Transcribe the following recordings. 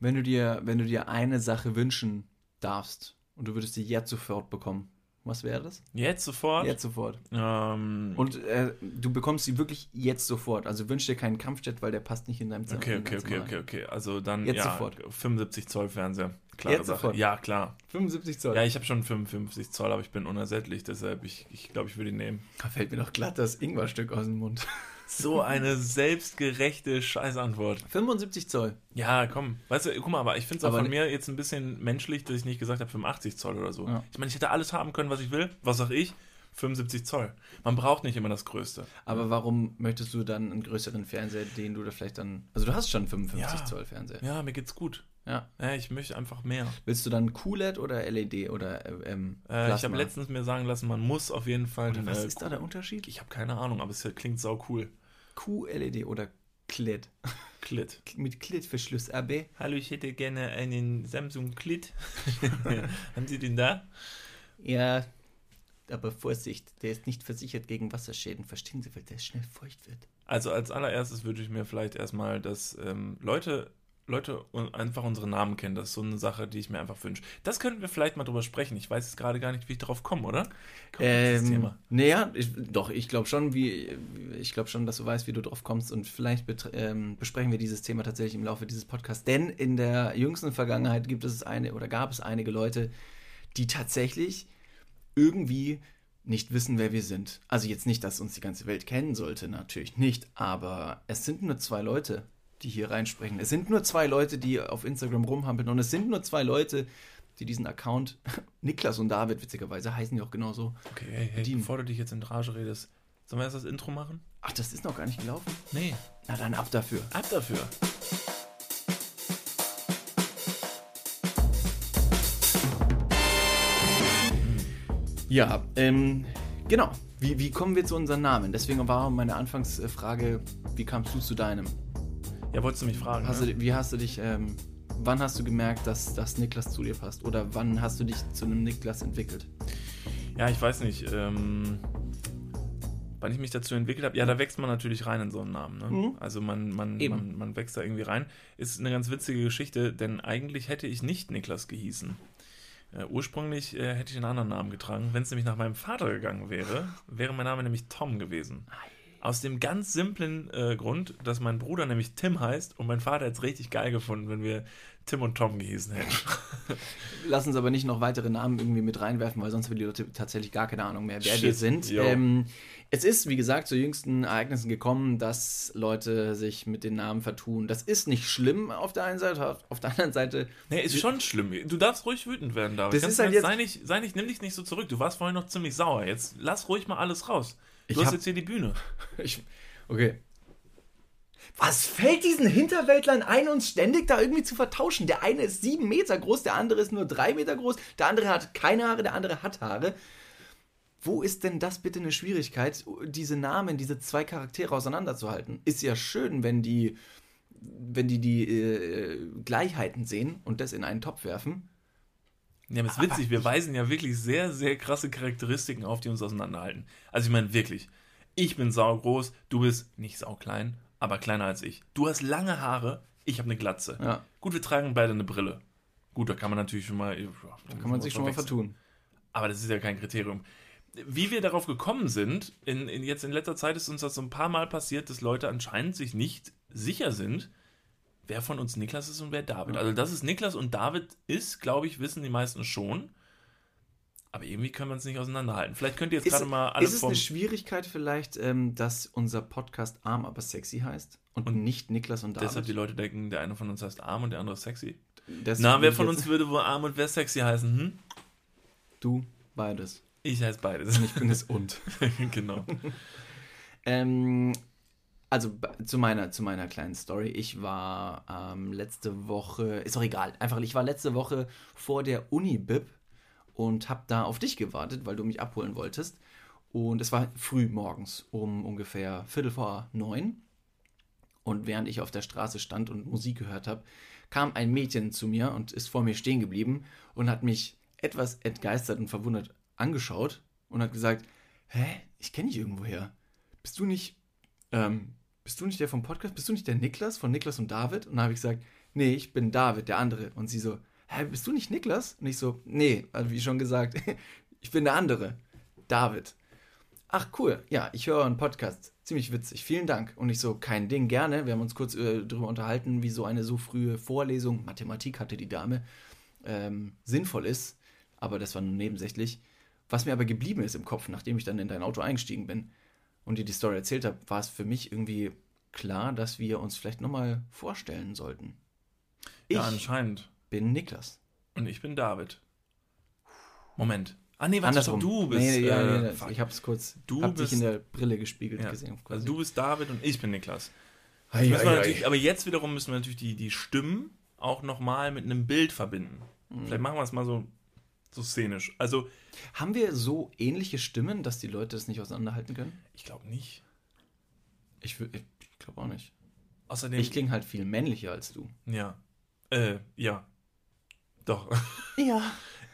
Wenn du dir, wenn du dir eine Sache wünschen darfst und du würdest sie jetzt sofort bekommen, was wäre das? Jetzt sofort? Jetzt sofort. Ähm, Und äh, du bekommst sie wirklich jetzt sofort. Also wünsch dir keinen Kampfjet, weil der passt nicht in deinem Zimmer. okay, okay, okay, okay, okay. Also dann Jetzt ja, sofort. 75 Zoll Fernseher. Klare Jetzt Sache. sofort. Ja, klar. 75 Zoll. Ja, ich habe schon 55 Zoll, aber ich bin unersättlich, deshalb ich, ich glaube, ich würde ihn nehmen. Da fällt mir doch glatt das Ingwerstück aus dem Mund. So eine selbstgerechte Scheißantwort. 75 Zoll. Ja, komm. Weißt du, guck mal, aber ich finde es auch Aber von ne- mir jetzt ein bisschen menschlich, dass ich nicht gesagt habe 85 Zoll oder so. Ja. Ich meine, ich hätte alles haben können, was ich will. Was sag ich? 75 Zoll. Man braucht nicht immer das Größte. Aber warum möchtest du dann einen größeren Fernseher, den du da vielleicht dann. Also du hast schon 55 Ja. Zoll Fernseher. Ja, mir geht's gut. Ja. Ja, ich möchte einfach mehr. Willst du dann QLED oder LED oder äh, ähm, Äh, ich habe letztens mir sagen lassen, man muss auf jeden Fall. Oder was äh, ist da der Unterschied? Ich habe keine Ahnung, aber es klingt sau cool. QLED oder CLED? Klit. Mit Klettverschluss AB. Hallo, ich hätte gerne einen Samsung Klit. Haben Sie den da? Ja, aber Vorsicht, der ist nicht versichert gegen Wasserschäden. Verstehen Sie, weil der schnell feucht wird. Also als allererstes würde ich mir vielleicht erstmal, dass ähm, Leute, Leute einfach unsere Namen kennen. Das ist so eine Sache, die ich mir einfach wünsche. Das könnten wir vielleicht mal drüber sprechen. Ich weiß jetzt gerade gar nicht, wie ich drauf komme, oder? Komm, Ähm, Thema. naja, doch, ich glaube schon, wie, ich glaube schon, dass du weißt, wie du drauf kommst und vielleicht ähm, besprechen wir dieses Thema tatsächlich im Laufe dieses Podcasts. Denn in der jüngsten Vergangenheit gibt es eine oder gab es einige Leute, die tatsächlich irgendwie nicht wissen, wer wir sind. Also jetzt nicht, dass uns die ganze Welt kennen sollte, natürlich nicht, aber es sind nur zwei Leute, die hier reinsprechen. Es sind nur zwei Leute, die auf Instagram rumhampeln und es sind nur zwei Leute, die diesen Account, Niklas und David witzigerweise, heißen die auch genauso. Okay, hey, hey, bevor du dich jetzt in Rage redest, sollen wir erst das Intro machen? Ach, das ist noch gar nicht gelaufen? Nee. Na dann ab dafür. Ab dafür. Ja, ähm, genau. Wie, wie kommen wir zu unseren Namen? Deswegen war meine Anfangsfrage, wie kamst du zu deinem? Ja, wolltest du mich fragen? Hast ne? du, wie hast du dich, ähm, wann hast du gemerkt, dass, dass Niklas zu dir passt? Oder wann hast du dich zu einem Niklas entwickelt? Ja, ich weiß nicht. Ähm, wann ich mich dazu entwickelt habe, ja, da wächst man natürlich rein in so einen Namen. Ne? Mhm. Also man, man, man, man wächst da irgendwie rein. Ist eine ganz witzige Geschichte, denn eigentlich hätte ich nicht Niklas gehießen. Äh, ursprünglich äh, hätte ich einen anderen Namen getragen. Wenn es nämlich nach meinem Vater gegangen wäre, wäre mein Name nämlich Tom gewesen. Aus dem ganz simplen äh, Grund, dass mein Bruder nämlich Tim heißt und mein Vater hätte es richtig geil gefunden, wenn wir Tim und Tom gehießen hätten. Lass uns aber nicht noch weitere Namen irgendwie mit reinwerfen, weil sonst haben die Leute tatsächlich gar keine Ahnung mehr, wer Shit, wir sind. Ähm, es ist, wie gesagt, zu jüngsten Ereignissen gekommen, dass Leute sich mit den Namen vertun. Das ist nicht schlimm auf der einen Seite, auf der anderen Seite. Nee, ist schon schlimm. Du darfst ruhig wütend werden, David. Das ist halt jetzt- sei, nicht, sei nicht, nimm dich nicht so zurück. Du warst vorhin noch ziemlich sauer. Jetzt lass ruhig mal alles raus. Du Ich hast hab- jetzt hier die Bühne. Ich, okay. Was fällt diesen Hinterwäldlern ein, uns ständig da irgendwie zu vertauschen? Der eine ist sieben Meter groß, der andere ist nur drei Meter groß, der andere hat keine Haare, der andere hat Haare. Wo ist denn das bitte eine Schwierigkeit, diese Namen, diese zwei Charaktere auseinanderzuhalten? Ist ja schön, wenn die, wenn die die äh, Gleichheiten sehen und das in einen Topf werfen. Ja, aber ist witzig. Wir weisen ja wirklich sehr, sehr krasse Charakteristiken auf, die uns auseinanderhalten. Also ich meine wirklich. Ich bin saugroß, du bist nicht sauklein, aber kleiner als ich. Du hast lange Haare, ich habe eine Glatze. Ja. Gut, wir tragen beide eine Brille. Gut, da kann man natürlich schon mal. Da Kann man sich schon mal vertun. Aber das ist ja kein Kriterium. Wie wir darauf gekommen sind, in, in jetzt in letzter Zeit ist uns das so ein paar Mal passiert, dass Leute anscheinend sich nicht sicher sind, wer von uns Niklas ist und wer David. Also, dass es Niklas und David ist, glaube ich, wissen die meisten schon. Aber irgendwie können wir uns nicht auseinanderhalten. Vielleicht könnt ihr jetzt gerade mal alle ist es eine Schwierigkeit vielleicht, ähm, dass unser Podcast arm, aber sexy heißt und, Und nicht Niklas und David? Deshalb die Leute denken, der eine von uns heißt arm und der andere ist sexy. Das Na, wer von uns würde wohl arm und wer sexy heißen? Hm? Du, beides. Ich heiße beides. Ich bin es und. genau. ähm, also zu meiner, zu meiner kleinen Story. Ich war ähm, letzte Woche, ist auch egal, einfach, ich war letzte Woche vor der Uni-Bib und habe da auf dich gewartet, weil du mich abholen wolltest. Und es war früh morgens, um ungefähr Viertel vor neun. Und während ich auf der Straße stand und Musik gehört habe, kam ein Mädchen zu mir und ist vor mir stehen geblieben und hat mich etwas entgeistert und verwundert angeschaut und hat gesagt, hä, ich kenne dich irgendwoher. Bist du nicht, ähm, bist du nicht der vom Podcast? Bist du nicht der Niklas von Niklas und David? Und dann habe ich gesagt, nee, ich bin David, der andere. Und sie so, hä, bist du nicht Niklas? Und ich so, nee, also wie schon gesagt, ich bin der andere, David. Ach cool, ja, ich höre einen Podcast. Ziemlich witzig, vielen Dank. Und ich so, kein Ding, gerne. Wir haben uns kurz äh, darüber unterhalten, wie so eine so frühe Vorlesung, Mathematik hatte die Dame, ähm, sinnvoll ist. Aber das war nur nebensächlich. Was mir aber geblieben ist im Kopf, nachdem ich dann in dein Auto eingestiegen bin und dir die Story erzählt habe, war es für mich irgendwie klar, dass wir uns vielleicht nochmal vorstellen sollten. Ich ja, anscheinend. bin Niklas. Und ich bin David. Moment. Ah, nee, warte, Andersrum. du bist. Nee, nee, ja, äh, nee, fuck. ich hab's kurz. Du hab dich bist- in der Brille gespiegelt ja. gesehen. Also du bist David und ich bin Niklas. Ei, Müssen ei, wir ei. natürlich, aber jetzt wiederum müssen wir natürlich die, die Stimmen auch nochmal mit einem Bild verbinden. Mhm. Vielleicht machen wir es mal so, so szenisch. Also, Haben wir so ähnliche Stimmen, dass die Leute das nicht auseinanderhalten können? ich glaube nicht. Ich, ich glaube auch nicht. Außerdem. Ich klinge halt viel männlicher als du. ja. Äh, ja. Doch. Ja,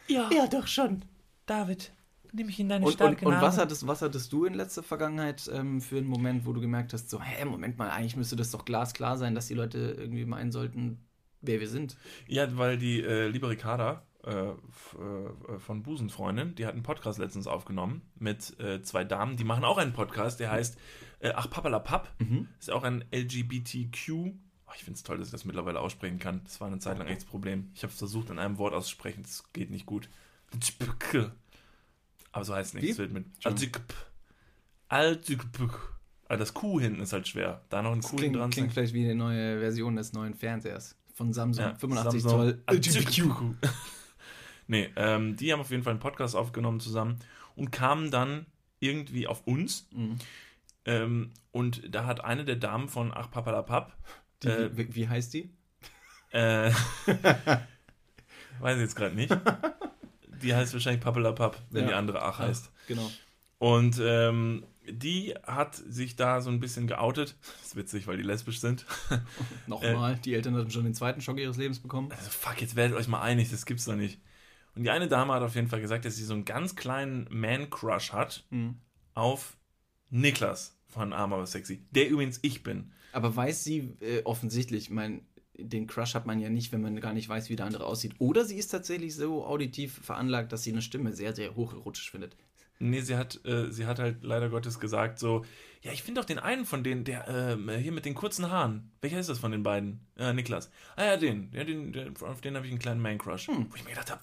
Ja, ja, doch schon. David, nimm mich in deine Und, und, und was, hattest, was hattest du in letzter Vergangenheit ähm, für einen Moment, wo du gemerkt hast, so, hä, Moment mal, eigentlich müsste das doch glasklar sein, dass die Leute irgendwie meinen sollten, wer wir sind. Ja, weil die äh, liebe Ricarda von Busenfreundin, die hat einen Podcast letztens aufgenommen mit äh, zwei Damen, die machen auch einen Podcast, der heißt äh, Ach Papalapap. Mhm. Ist auch ein LGBTQ. Oh, ich finde es toll, dass ich das mittlerweile aussprechen kann. Das war eine Zeit lang echt das Problem. Ich habe es versucht, in einem Wort auszusprechen. Das geht nicht gut. Aber so heißt es nicht. Es wird mit Also das Q hinten ist halt schwer. Da noch ein Das Q klingt, dran klingt vielleicht wie eine neue Version des neuen Fernsehers von Samsung. Ja, 85 Samsung. Zoll. LGBTQ. nee, ähm, die haben auf jeden Fall einen Podcast aufgenommen zusammen und kamen dann irgendwie auf uns. Mhm. Ähm, und da hat eine der Damen von Ach Papalapap, Die, Äh, wie, wie heißt die? äh, weiß ich jetzt gerade nicht. Die heißt wahrscheinlich Papalapap, wenn Ja. die andere Ach heißt. Genau. Und ähm, die hat sich da so ein bisschen geoutet. Das ist witzig, weil die lesbisch sind. Nochmal, die Eltern hatten schon den zweiten Schock ihres Lebens bekommen. Also fuck, jetzt werdet euch mal einig, das gibt's doch nicht. Und die eine Dame hat auf jeden Fall gesagt, dass sie so einen ganz kleinen Man-Crush hat Mhm. auf Niklas von Arm aber sexy. Der übrigens ich bin. Aber weiß sie äh, offensichtlich, ich meine, den Crush hat man ja nicht, wenn man gar nicht weiß, wie der andere aussieht. Oder sie ist tatsächlich so auditiv veranlagt, dass sie eine Stimme sehr, sehr hocherotisch findet. Nee, sie hat, äh, sie hat halt leider Gottes gesagt so, ja, ich finde doch den einen von denen, der ähm, hier mit den kurzen Haaren. Welcher ist das von den beiden? Äh, Niklas. Ah ja, den. Ja, den, den auf den habe ich einen kleinen Man-Crush. Hm. Wo ich mir gedacht habe,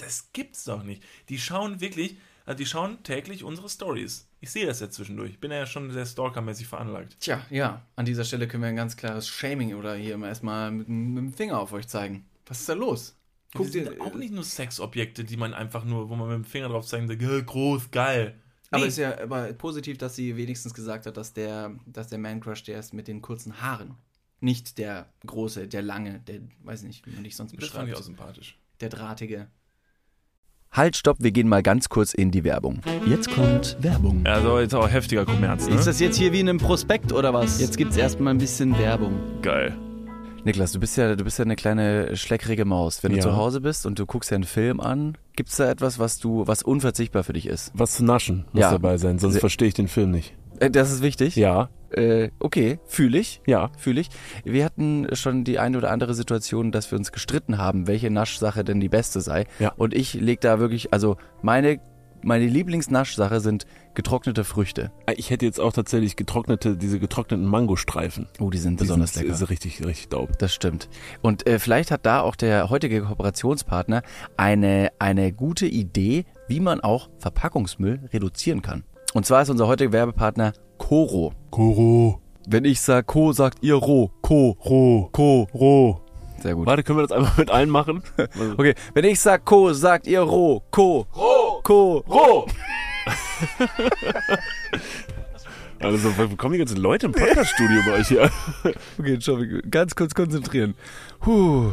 das gibt's doch nicht. Die schauen wirklich, also die schauen täglich unsere Stories. Ich sehe das ja zwischendurch. Ich bin ja schon sehr stalkermäßig veranlagt. Tja, ja, an dieser Stelle können wir ein ganz klares Shaming oder hier mal erstmal mit, mit dem Finger auf euch zeigen. Was ist da los? Guck Guck die dir, sind auch nicht nur Sexobjekte, die man einfach nur, wo man mit dem Finger drauf zeigt und sagt, "Ja, groß, geil. Aber Nee. ist ja aber positiv, dass sie wenigstens gesagt hat, dass der, dass der Man-Crush der ist mit den kurzen Haaren. Nicht der große, der lange, der, weiß nicht, wie man dich sonst das fand ich beschreibt. auch sympathisch. Der drahtige. Halt, stopp, wir gehen mal ganz kurz in die Werbung. Jetzt kommt Werbung. Also jetzt auch heftiger Kommerz, ne? Ist das jetzt hier wie in einem Prospekt oder was? Jetzt gibt's erstmal ein bisschen Werbung. geil. Niklas, du bist ja, du bist ja eine kleine schleckrige Maus. Wenn du Ja. zu Hause bist und du guckst dir einen Film an, gibt's da etwas, was du, was unverzichtbar für dich ist? Was zu naschen muss Ja. dabei sein, sonst verstehe ich den Film nicht. Äh, das ist wichtig. Ja, Äh, okay, fühle ich. ja. Fühle ich. Wir hatten schon die eine oder andere Situation, dass wir uns gestritten haben, welche Naschsache denn die beste sei. Ja. Und ich leg da wirklich, also meine, meine Lieblingsnaschsache sind getrocknete Früchte. Ich hätte jetzt auch tatsächlich getrocknete, diese getrockneten Mangostreifen. Oh, die sind Die besonders sind, lecker. Ist richtig, richtig dope. Das stimmt. Und äh, vielleicht hat da auch der heutige Kooperationspartner eine, eine gute Idee, wie man auch Verpackungsmüll reduzieren kann. Und zwar ist unser heutiger Werbepartner Coro. Koro, Wenn ich sag Co, sagt ihr Ro. Co. Ro, Co. Ro. Sehr gut. Warte, können wir das einfach mit allen machen? Okay, wenn ich sag Co, sagt ihr Ro. Co. Ro. Co. Ro! Also, wo kommen die ganzen Leute im Podcaststudio bei euch hier? Okay, schau, ganz kurz konzentrieren. Puh.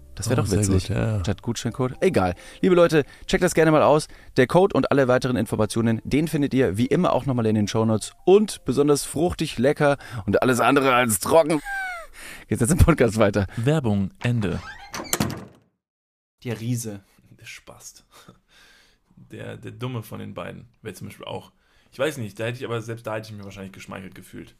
Das wäre Oh, doch witzig. gut, ja. Statt Gutscheincode. Egal. Liebe Leute, checkt das gerne mal aus. Der Code und alle weiteren Informationen, den findet ihr wie immer auch nochmal in den Shownotes. Und besonders fruchtig, lecker und alles andere als trocken. Geht's jetzt im Podcast weiter. Werbung, Ende. Der Riese. Der Spast. Der, der Dumme von den beiden wäre zum Beispiel auch. Ich weiß nicht, da hätte ich aber, selbst da hätte ich mich wahrscheinlich geschmeichelt gefühlt.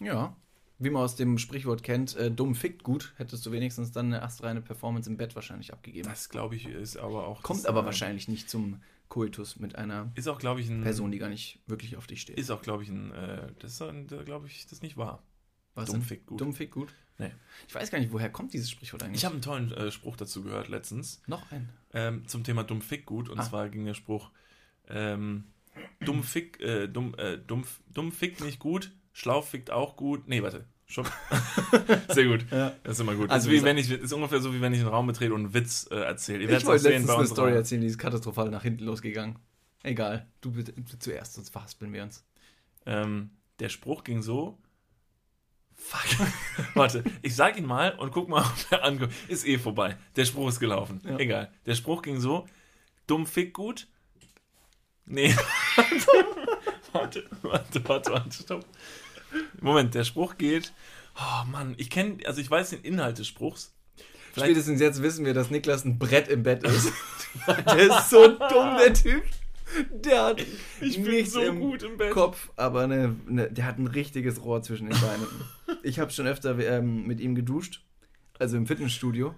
Ja. Wie man aus dem Sprichwort kennt, äh, dumm fickt gut, hättest du wenigstens dann eine astreine Performance im Bett wahrscheinlich abgegeben. Das glaube ich ist aber auch. Kommt aber äh, wahrscheinlich nicht zum Koitus mit einer Ist auch, glaube ich, ein. Person, die gar nicht wirklich auf dich steht. Ist auch, glaube ich, ein. Äh, das ist, glaube ich, das nicht wahr. Was dumm fickt gut. Dumm fickt gut? Nee. Ich weiß gar nicht, woher kommt dieses Sprichwort eigentlich? Ich habe einen tollen äh, Spruch dazu gehört letztens. noch einen. Ähm, zum Thema dumm fick gut. Und Ah. zwar ging der Spruch: ähm, Dumm fick, äh, dumm, äh, dumm, dumm fickt nicht gut, schlau fickt auch gut. Nee, warte. Schon. Sehr gut. Ja. Das ist immer gut. Also Also ist, wie wenn ich, ist ungefähr so, wie wenn ich einen Raum betrete und einen Witz äh, erzähle. Ihr Ich wollte sehen letztens eine Story erzählen, die ist katastrophal nach hinten losgegangen. Egal, du bitte du zuerst, sonst verhaspeln wir uns. Ähm, der Spruch ging so. Fuck. Warte, ich sag ihn mal und guck mal, ob er ankommt. Ist eh vorbei. Der Spruch ist gelaufen. Ja. Egal. Der Spruch ging so. Dumm fick gut. Nee. warte, warte, warte, warte, stopp. Moment, der Spruch geht. Oh Mann, ich kenne, also ich weiß den Inhalt des Spruchs. Vielleicht- Spätestens jetzt wissen wir, dass Niklas ein Brett im Bett ist. der ist so dumm, der Typ. Der hat Ich bin nichts so im gut im Bett. Kopf, aber eine, eine, der hat ein richtiges Rohr zwischen den Beinen. Ich habe schon öfter ähm, mit ihm geduscht, also im Fitnessstudio,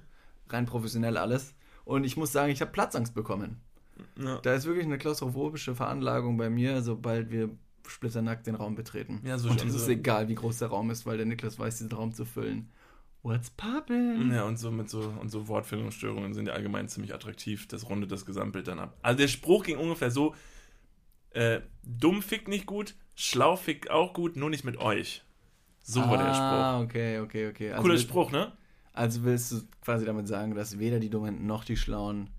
rein professionell alles. Und ich muss sagen, ich habe Platzangst bekommen. Ja. Da ist wirklich eine klaustrophobische Veranlagung bei mir, sobald wir splitternackt den Raum betreten. Ja, so- und es so- ist egal, wie groß der Raum ist, weil der Niklas weiß, diesen Raum zu füllen. What's poppin'? Ja, und so mit so und so Wortfindungsstörungen sind ja allgemein ziemlich attraktiv. Das rundet das Gesamtbild dann ab. Also der Spruch ging ungefähr so: äh, Dumm fickt nicht gut, schlau fickt auch gut, nur nicht mit euch. So war der Spruch. Ah, okay, okay, okay. Also Cooler will- Spruch, ne? Also willst du quasi damit sagen, dass weder die Dummen noch die Schlauen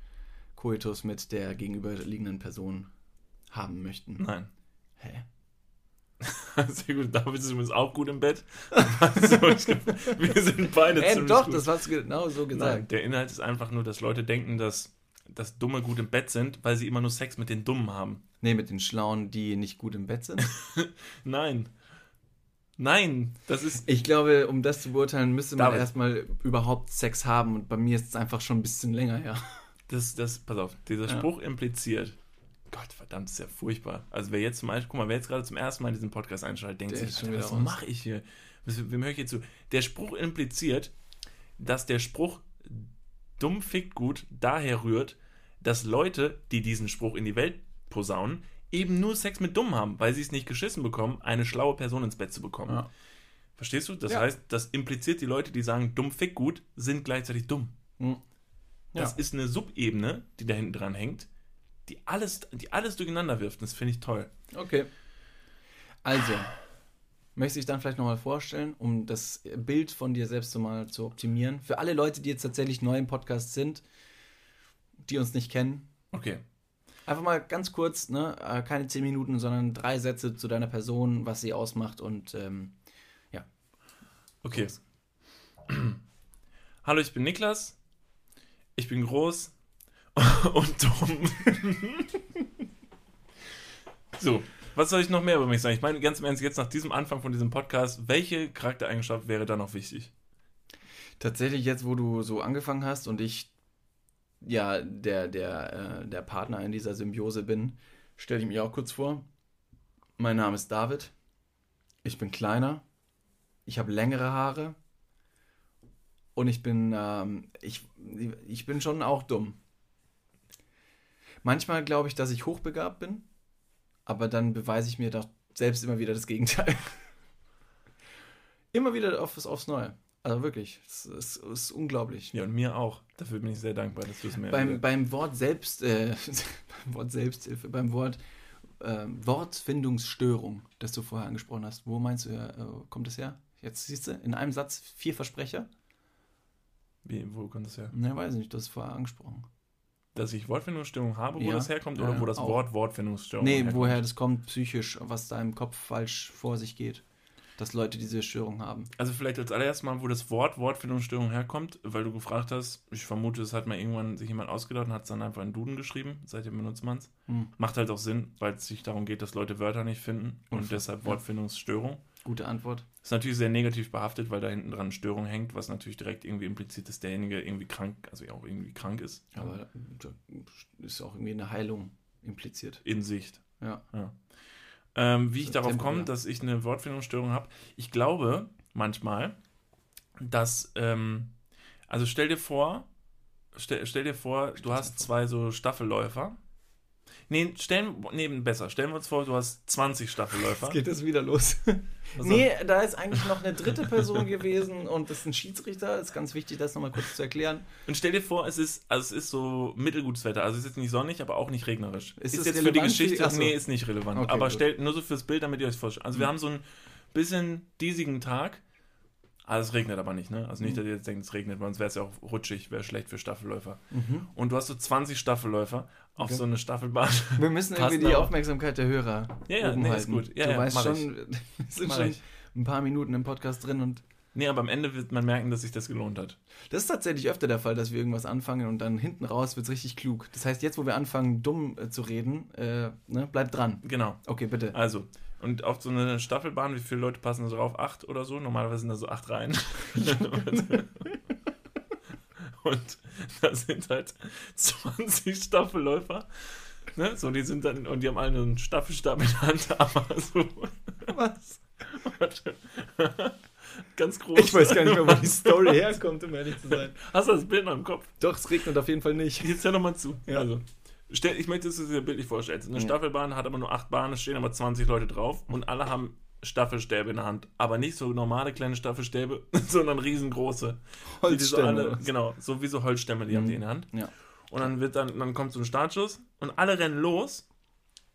Koitus mit der gegenüberliegenden Person haben möchten? Nein. Hä? Sehr gut. David ist übrigens auch gut im Bett. Wir sind beide Äh, doch, gut. das hast du genau so Nein, gesagt. der Inhalt ist einfach nur, dass Leute denken, dass, dass Dumme gut im Bett sind, weil sie immer nur Sex mit den Dummen haben. Nee, mit den Schlauen, die nicht gut im Bett sind. Nein. Nein, das ist. Ich glaube, um das zu beurteilen, müsste man David. erstmal überhaupt Sex haben. Und bei mir ist es einfach schon ein bisschen länger her. Das, das, pass auf, dieser Ja. Spruch impliziert. Gott, verdammt, ist ja furchtbar. Also wer jetzt zum Beispiel, guck mal, wer jetzt gerade zum ersten Mal in diesen Podcast einschaltet, denkt Der sich, Alter, was mache ich hier? Was- Wem höre ich jetzt zu? Der Spruch impliziert, dass der Spruch dumm fickt gut daher rührt, dass Leute, die diesen Spruch in die Welt posaunen, eben nur Sex mit Dumm haben, weil sie es nicht geschissen bekommen, eine schlaue Person ins Bett zu bekommen. Ja. Verstehst du? Das Ja. heißt, das impliziert die Leute, die sagen, dumm fick gut, sind gleichzeitig dumm. Hm. Das Ja. ist eine Subebene, die da hinten dran hängt, die alles, die alles durcheinander wirft. Das finde ich toll. Okay. Also, möchte ich dann vielleicht nochmal vorstellen, um das Bild von dir selbst so mal zu optimieren. Für alle Leute, die jetzt tatsächlich neu im Podcast sind, die uns nicht kennen, Okay. Einfach mal ganz kurz, ne, äh, keine zehn Minuten, sondern drei Sätze zu deiner Person, was sie ausmacht und ähm, Okay. Hallo, ich bin Niklas. Ich bin groß und dumm. so, Was soll ich noch mehr über mich sagen? Ich meine, ganz im Ernst, jetzt nach diesem Anfang von diesem Podcast, welche Charaktereigenschaft wäre da noch wichtig? Tatsächlich jetzt, wo du so angefangen hast und ich ja der, der, äh, der Partner in dieser Symbiose bin, stelle ich mich auch kurz vor. Mein Name ist David. Ich bin kleiner. Ich habe längere Haare. Und ich bin, ähm, ich, ich bin schon auch dumm. Manchmal glaube ich, dass ich hochbegabt bin, aber dann beweise ich mir doch selbst immer wieder das Gegenteil. immer wieder auf, aufs Neue. Also wirklich, es ist, ist unglaublich. Ja, und mir auch. Dafür bin ich sehr dankbar, dass du es mir Beim, beim Wort Selbst, äh, beim Wort Selbsthilfe, beim Wort äh, Wortfindungsstörung, das du vorher angesprochen hast, wo meinst du, äh, kommt das her? Jetzt siehst du, in einem Satz vier Versprecher? Wie, wo kommt das her? Ne, weiß nicht, du hast es vorher angesprochen. Dass ich Wortfindungsstörung habe, wo Ja. das herkommt, Ja, oder wo das auch. Wort Wortfindungsstörung nee, herkommt? woher das kommt, psychisch, was da im Kopf falsch vor sich geht. Dass Leute diese Störung haben. Also vielleicht als allererstes mal, wo das Wort Wortfindungsstörung herkommt, weil du gefragt hast, ich vermute, es hat mal irgendwann sich jemand ausgedacht und hat es dann einfach in Duden geschrieben, seitdem benutzt man es. Hm. Macht halt auch Sinn, weil es sich darum geht, dass Leute Wörter nicht finden und Und- deshalb ja. Wortfindungsstörung. Gute Antwort. Ist natürlich sehr negativ behaftet, weil da hinten dran Störung hängt, was natürlich direkt irgendwie impliziert, dass derjenige irgendwie krank, also ja auch irgendwie krank ist. Aber da ist auch irgendwie eine Heilung impliziert. In Sicht. Ja. Ähm, wie ich So darauf temporär. komme, dass ich eine Wortfindungsstörung habe. Ich glaube manchmal, dass, ähm, also stell dir vor, stell, stell dir vor, du hast zwei so Staffelläufer. Nee, stellen, nee, besser. Stellen wir uns vor, du hast 20 Staffelläufer. Jetzt geht das wieder los. Also- nee, da ist eigentlich noch eine dritte Person gewesen und das ist ein Schiedsrichter. Ist ganz wichtig, das nochmal kurz zu erklären. Und stell dir vor, es ist, also es ist so mittelgutes Wetter. Also es ist jetzt nicht sonnig, aber auch nicht regnerisch. Ist Ist, es jetzt für die relevant für die- Geschichte, Ach so. nee, ist nicht relevant. Okay, aber gut. stellt nur so fürs Bild, damit ihr euch vorstellt. Also wir Mhm. haben so einen bisschen diesigen Tag. Ah, es regnet aber nicht, ne? Also nicht, Mhm. dass ihr jetzt denkt, es regnet, weil sonst wäre es ja auch rutschig, wäre schlecht für Staffelläufer. Mhm. Und du hast so 20 Staffelläufer auf Okay. so eine Staffelbahn. Wir müssen irgendwie die aber. Aufmerksamkeit der Hörer. Ja, ja, oben nee, ist halten. gut. Ja, du ja, weißt schon, wir sind schon ein paar Minuten im Podcast drin und Nee, aber am Ende wird man merken, dass sich das gelohnt hat. das ist tatsächlich öfter der Fall, dass wir irgendwas anfangen und dann hinten raus wird es richtig klug. Das heißt, jetzt, wo wir anfangen, dumm äh, zu reden, äh, ne, bleibt dran. Genau. Okay, bitte. Also, und auf so eine Staffelbahn, wie viele Leute passen da drauf? Acht oder so? Normalerweise sind da so acht Reihen. und da sind halt 20 Staffelläufer. Ne? So, die sind dann, und die haben alle einen Staffelstab in der Hand, aber so. Was? Ganz groß. Ich weiß gar nicht mehr, wo die Story herkommt, um ehrlich zu sein. Hast du das Bild noch im Kopf? Doch, es regnet auf jeden Fall nicht. Jetzt hör doch mal zu. Ja. Also, stell, ich möchte, dass du dir bildlich vorstellst. Eine Ja. Staffelbahn hat aber nur acht Bahnen, es stehen aber 20 Leute drauf und alle haben Staffelstäbe in der Hand. Aber nicht so normale kleine Staffelstäbe, sondern riesengroße. Die so alle, genau, so wie so Holzstämme, die haben Mhm. die in der Hand. Ja. Und dann wird dann, dann kommt so ein Startschuss und alle rennen los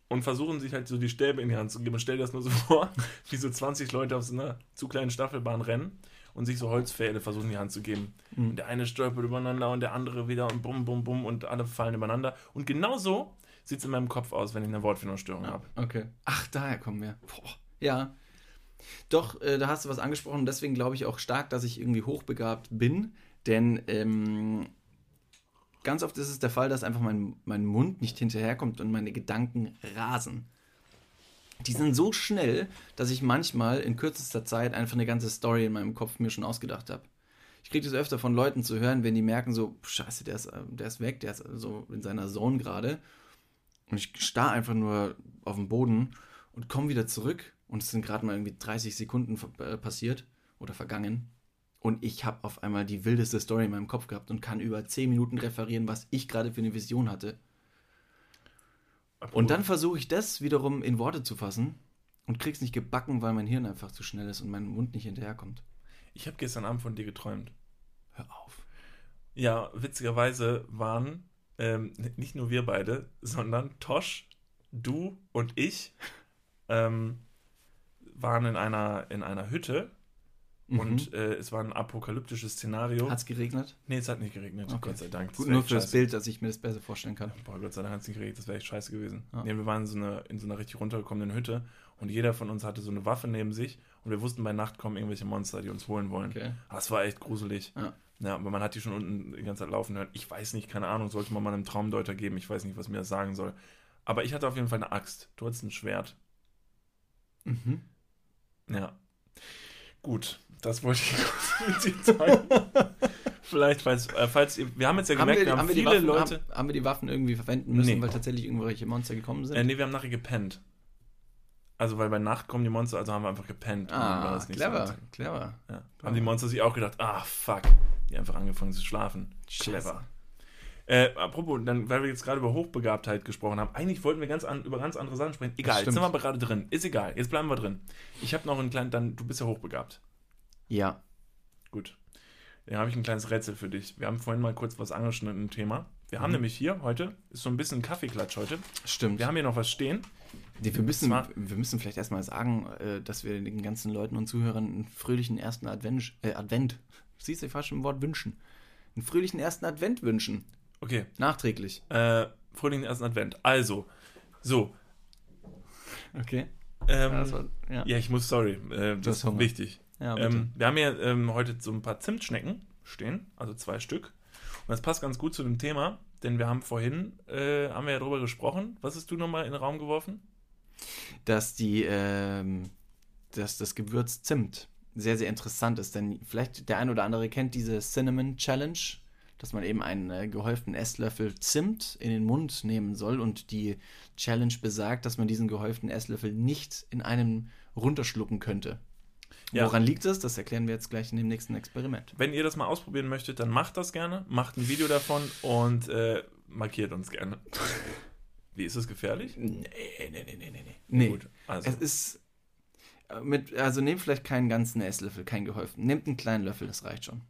und versuchen sich halt so die Stäbe in die Hand zu geben. Und stell dir das nur so vor, wie so 20 Leute auf so einer zu kleinen Staffelbahn rennen und sich so Holzpfähle versuchen in die Hand zu geben. Mhm. Und der eine stolpert übereinander und der andere wieder und bum, bum, bum und alle fallen übereinander. Und genau so sieht es in meinem Kopf aus, wenn ich eine Wortfindungsstörung Ja, habe. okay. Ach, daher kommen wir. Boah. Ja. Doch, äh, da hast du was angesprochen. Deswegen glaube ich auch stark, dass ich irgendwie hochbegabt bin. Denn ähm, ganz oft ist es der Fall, dass einfach mein, mein Mund nicht hinterherkommt und meine Gedanken rasen. Die sind so schnell, dass ich manchmal in kürzester Zeit einfach eine ganze Story in meinem Kopf mir schon ausgedacht habe. Ich kriege das öfter von Leuten zu hören, wenn die merken so, scheiße, der ist, äh, der ist weg, der ist so in seiner Zone gerade. Und ich starr einfach nur auf den Boden und komme wieder zurück. Und es sind gerade mal irgendwie 30 Sekunden äh, passiert oder vergangen. Und ich habe auf einmal die wildeste Story in meinem Kopf gehabt und kann über 10 Minuten referieren, was ich gerade für eine Vision hatte. Und dann versuche ich das wiederum in Worte zu fassen und krieg's nicht gebacken, weil mein Hirn einfach zu schnell ist und mein Mund nicht hinterherkommt. Ich habe gestern Abend von dir geträumt. Hör auf. Ja, witzigerweise waren ähm, nicht nur wir beide, sondern Tosch, du und ich ähm, waren in einer, in einer Hütte und äh, es war ein apokalyptisches Szenario. Hat's geregnet? nee, es hat nicht geregnet, Okay. Gott sei Dank. Das Gut, nur fürs scheiße. Bild, dass ich mir das besser vorstellen kann. Boah, Gott sei Dank hat es nicht geregnet, das wäre echt scheiße gewesen. Ja. Nee, wir waren in so, einer, in so einer richtig runtergekommenen Hütte und jeder von uns hatte so eine Waffe neben sich und wir wussten, bei Nacht kommen irgendwelche Monster, die uns holen wollen. Okay. Es war echt gruselig. Ja. Ja, aber man hat die schon unten die ganze Zeit laufen hören. Ich weiß nicht, keine Ahnung, sollte man mal einem Traumdeuter geben. Ich weiß nicht, was mir das sagen soll. Aber ich hatte auf jeden Fall eine Axt. Du hattest ein Schwert. Mhm. Ja. Gut, das wollte ich kurz mit dir teilen. Vielleicht, falls, äh, falls wir haben jetzt ja Haben gemerkt, wir, wir, haben, wir viele Waffen, Leute. haben, haben wir die Waffen irgendwie verwenden müssen, Nee. weil tatsächlich irgendwelche Monster gekommen sind? Äh, nee, wir haben nachher gepennt. Also, weil bei Nacht kommen die Monster, also haben wir einfach gepennt. Ah, das nicht clever, So clever. ja. Haben die Monster sich auch gedacht, ah, fuck. Die einfach angefangen zu schlafen. Clever. Äh, apropos, dann, weil wir jetzt gerade über Hochbegabtheit gesprochen haben, eigentlich wollten wir ganz an, über ganz andere Sachen sprechen. Egal, jetzt sind wir gerade drin. Ist egal, jetzt bleiben wir drin. Ich habe noch einen kleinen, dann, du bist ja hochbegabt. Ja. Gut. Dann habe ich ein kleines Rätsel für dich. Wir haben vorhin mal kurz was angeschnitten im Thema. Wir Mhm. haben nämlich hier heute, ist so ein bisschen Kaffeeklatsch heute. Stimmt. Wir haben hier noch was stehen. Nee, wir, müssen, Zwar- wir müssen vielleicht erstmal sagen, äh, dass wir den ganzen Leuten und Zuhörern einen fröhlichen ersten Advent, äh, Advent, siehst du, fast im Wort wünschen, einen fröhlichen ersten Advent wünschen. Okay, Nachträglich. äh, Frühling ersten Advent. Also, so. Okay. Ähm, Ja, war, ja. ja, ich muss, sorry, äh, das ist wichtig. Ja, bitte. Ähm, wir haben hier ähm, heute so ein paar Zimtschnecken stehen, also zwei Stück. Und das passt ganz gut zu dem Thema, denn wir haben vorhin, äh, haben wir ja drüber gesprochen. Was hast du nochmal in den Raum geworfen? dass die, ähm, dass das Gewürz Zimt sehr, sehr interessant ist. Denn vielleicht der ein oder andere kennt diese Cinnamon Challenge, dass man eben einen äh, gehäuften Esslöffel Zimt in den Mund nehmen soll. Und die Challenge besagt, dass man diesen gehäuften Esslöffel nicht in einem runterschlucken könnte. Ja. Woran liegt es? Das erklären wir jetzt gleich in dem nächsten Experiment. Wenn ihr das mal ausprobieren möchtet, dann macht das gerne, macht ein Video davon und äh, markiert uns gerne. Wie ist es gefährlich? Nee, nee, nee, nee, nee, nee. Gut, also Es ist mit, also nehmt vielleicht keinen ganzen Esslöffel, keinen gehäuften. Nehmt einen kleinen Löffel, das reicht schon.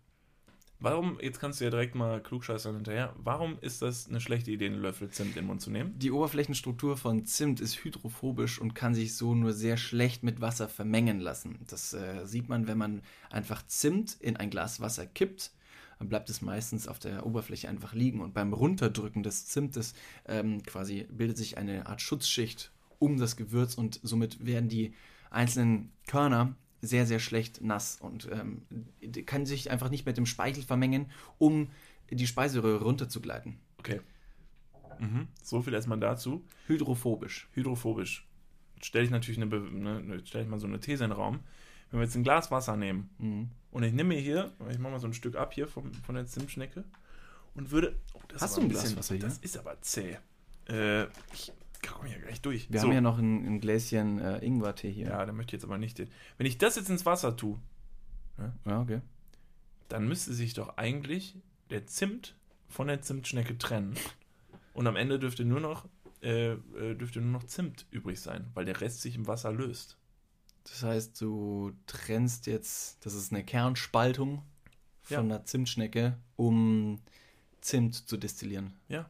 Warum, jetzt kannst du ja direkt mal klugscheißern hinterher, warum ist das eine schlechte Idee, einen Löffel Zimt in den Mund zu nehmen? Die Oberflächenstruktur von Zimt ist hydrophobisch und kann sich so nur sehr schlecht mit Wasser vermengen lassen. Das äh, sieht man, wenn man einfach Zimt in ein Glas Wasser kippt. Dann bleibt es meistens auf der Oberfläche einfach liegen und beim Runterdrücken des Zimtes ähm, quasi bildet sich eine Art Schutzschicht um das Gewürz und somit werden die einzelnen Körner sehr, sehr schlecht nass und ähm, kann sich einfach nicht mit dem Speichel vermengen, um die Speiseröhre runterzugleiten. Okay. Mhm. So viel erstmal dazu. Hydrophobisch. Hydrophobisch. Stelle ich natürlich eine, Be- ne, stelle ich mal so eine These in den Raum. Wenn wir jetzt ein Glas Wasser nehmen Mhm. und ich nehme mir hier, ich mache mal so ein Stück ab hier vom, von der Zimtschnecke und würde. Oh, das Hast du ein Glas Wasser hier? Das ist aber zäh. Äh, ich komme hier gleich durch. Wir so. haben ja noch ein, ein Gläschen äh, Ingwertee hier. Ja, da möchte ich jetzt aber nicht. den- Wenn ich das jetzt ins Wasser tue, ja okay. dann müsste sich doch eigentlich der Zimt von der Zimtschnecke trennen. Und am Ende dürfte nur noch, äh, äh, dürfte nur noch Zimt übrig sein, weil der Rest sich im Wasser löst. Das heißt, du trennst jetzt, das ist eine Kernspaltung Ja. von der Zimtschnecke, um Zimt zu destillieren. Ja.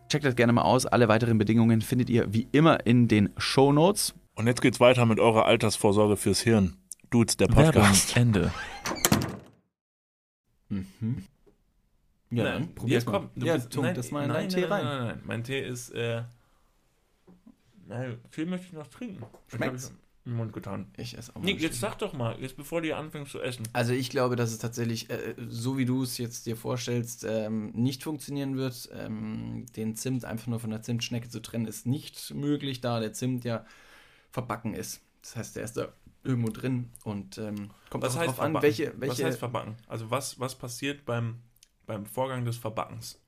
Checkt das gerne mal aus. Alle weiteren Bedingungen findet ihr wie immer in den Show Notes. Und jetzt geht's weiter mit eurer Altersvorsorge fürs Hirn. Dudes, der Werbung, Podcast. Ende. Ja, Nein, dann probier's ja, mal. komm, du ja, bist- tunk nein, das mal in nein, deinen Tee nein, rein. Nein, nein, nein, mein Tee ist, äh, nein, viel möchte ich noch trinken. Schmeckt's? Im Mund getan. Ich esse auch mal Nick, jetzt sag doch mal, jetzt bevor du anfängst zu essen. Also ich glaube, dass es tatsächlich, äh, so wie du es jetzt dir vorstellst, ähm, nicht funktionieren wird. Ähm, den Zimt einfach nur von der Zimtschnecke zu trennen, ist nicht möglich, da der Zimt ja verbacken ist. Das heißt, der ist da irgendwo drin und ähm, kommt Was auch drauf an, verbacken? welche, Was welche heißt verbacken? Also was, was passiert beim, beim Vorgang des Verbackens?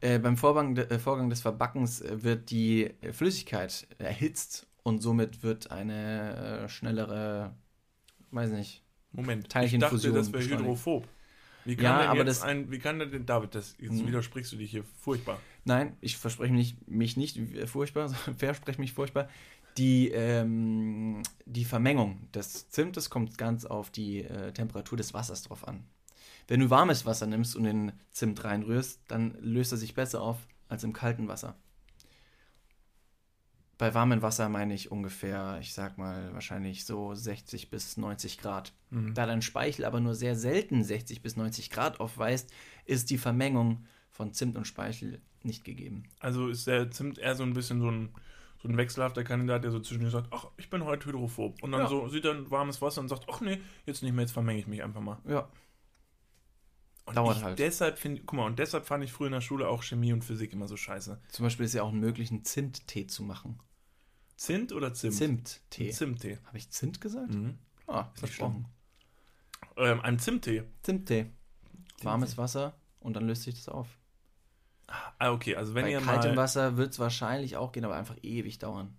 Äh, beim Vorgang, de, äh, Vorgang des Verbackens äh, wird die äh, Flüssigkeit erhitzt und somit wird eine äh, schnellere, weiß nicht, Moment, ich Teilchenfusion dachte, das wäre hydrophob. Wie kann Ja, denn aber jetzt das- ein, wie kann denn, David, das, jetzt Mhm. widersprichst du dich hier furchtbar. Nein, ich verspreche mich, mich nicht furchtbar, verspreche mich furchtbar. Die, ähm, die Vermengung des Zimtes kommt ganz auf die äh, Temperatur des Wassers drauf an. Wenn du warmes Wasser nimmst und den Zimt reinrührst, dann löst er sich besser auf als im kalten Wasser. Bei warmem Wasser meine ich ungefähr, ich sag mal, wahrscheinlich so 60 bis 90 Grad. Mhm. Da dein Speichel aber nur sehr selten 60 bis 90 Grad aufweist, ist die Vermengung von Zimt und Speichel nicht gegeben. Also ist der Zimt eher so ein bisschen so ein, so ein wechselhafter Kandidat, der so zwischendurch sagt, ach, ich bin heute hydrophob. Und dann Ja. so sieht er ein warmes Wasser und sagt, ach nee, jetzt nicht mehr, jetzt vermenge ich mich einfach mal. Ja. Und Dauert ich halt. Deshalb find, guck mal, und deshalb fand ich früher in der Schule auch Chemie und Physik immer so scheiße. Zum Beispiel ist ja auch möglich, einen Zimttee zu machen. Zimt oder Zimt? Zimttee. Zimttee. Habe ich Zimt gesagt? Mhm. Ah, Versprochen. versprochen. Ähm, ein Zimttee. Zimttee. Warmes Wasser und dann löst sich das auf. Ah, okay, also wenn Bei ihr kaltem mal... Wasser wird es wahrscheinlich auch gehen, aber einfach ewig dauern.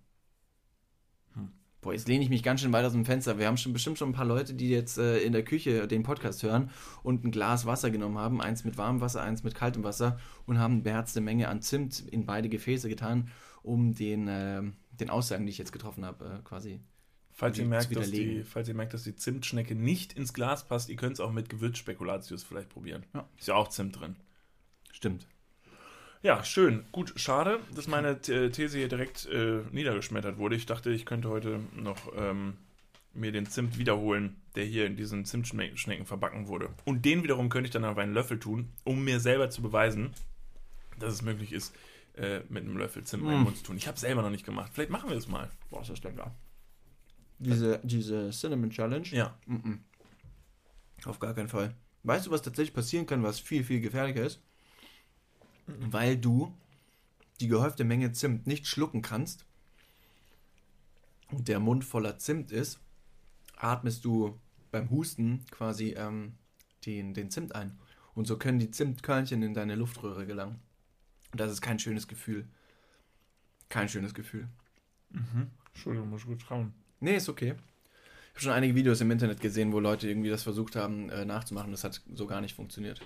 Boah, jetzt lehne ich mich ganz schön weit aus dem Fenster. Wir haben schon bestimmt schon ein paar Leute, die jetzt äh, in der Küche den Podcast hören und ein Glas Wasser genommen haben, eins mit warmem Wasser, eins mit kaltem Wasser und haben eine beherzte Menge an Zimt in beide Gefäße getan, um den, äh, den Aussagen, die ich jetzt getroffen habe, äh, quasi Falls ihr, zu merkt, dass die, widerlegen. falls ihr merkt, dass die Zimtschnecke nicht ins Glas passt, ihr könnt es auch mit Gewürzspekulatius vielleicht probieren. Ja. Ist ja auch Zimt drin. Stimmt. Ja, schön. Gut, schade, dass meine These hier direkt äh, niedergeschmettert wurde. Ich dachte, ich könnte heute noch ähm, mir den Zimt wiederholen, der hier in diesen Zimtschnecken verbacken wurde. Und den wiederum könnte ich dann auf einen Löffel tun, um mir selber zu beweisen, dass es möglich ist, äh, mit einem Löffel Zimt in meinen Mm. Mund zu tun. Ich habe es selber noch nicht gemacht. Vielleicht machen wir es mal. Boah, ist das lecker. Diese, diese Cinnamon Challenge? Ja. Mhm. Auf gar keinen Fall. Weißt du, was tatsächlich passieren kann, was viel, viel gefährlicher ist? Weil du die gehäufte Menge Zimt nicht schlucken kannst und der Mund voller Zimt ist, atmest du beim Husten quasi ähm, den, den Zimt ein. Und so können die Zimtkörnchen in deine Luftröhre gelangen. Und das ist kein schönes Gefühl. Kein schönes Gefühl. Mhm. Entschuldigung, muss ich gut trauen. Nee, ist okay. Ich habe schon einige Videos im Internet gesehen, wo Leute irgendwie das versucht haben äh, nachzumachen. Das hat so gar nicht funktioniert.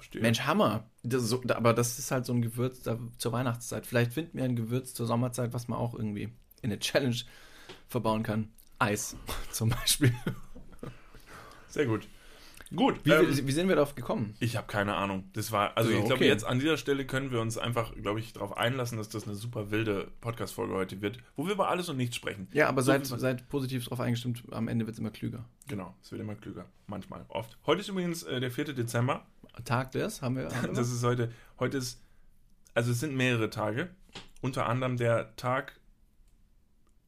Verstehe. Mensch, Hammer. Das so, aber das ist halt so ein Gewürz da, zur Weihnachtszeit. Vielleicht finden wir ein Gewürz zur Sommerzeit, was man auch irgendwie in eine Challenge verbauen kann. Eis zum Beispiel. Sehr gut. Gut. Wie, ähm, wie sind wir darauf gekommen? ich habe keine Ahnung. Das war, also Ja, ich glaube, okay. jetzt an dieser Stelle können wir uns einfach, glaube ich, darauf einlassen, dass das eine super wilde Podcast-Folge heute wird, wo wir über alles und nichts sprechen. Ja, aber So seid, seid positiv drauf eingestimmt, am Ende wird es immer klüger. Genau, es wird immer klüger. Manchmal, oft. Heute ist übrigens äh, der 4. Dezember. Tag des haben wir. Haben wir Das ist heute, heute ist, also es sind mehrere Tage. Unter anderem der Tag,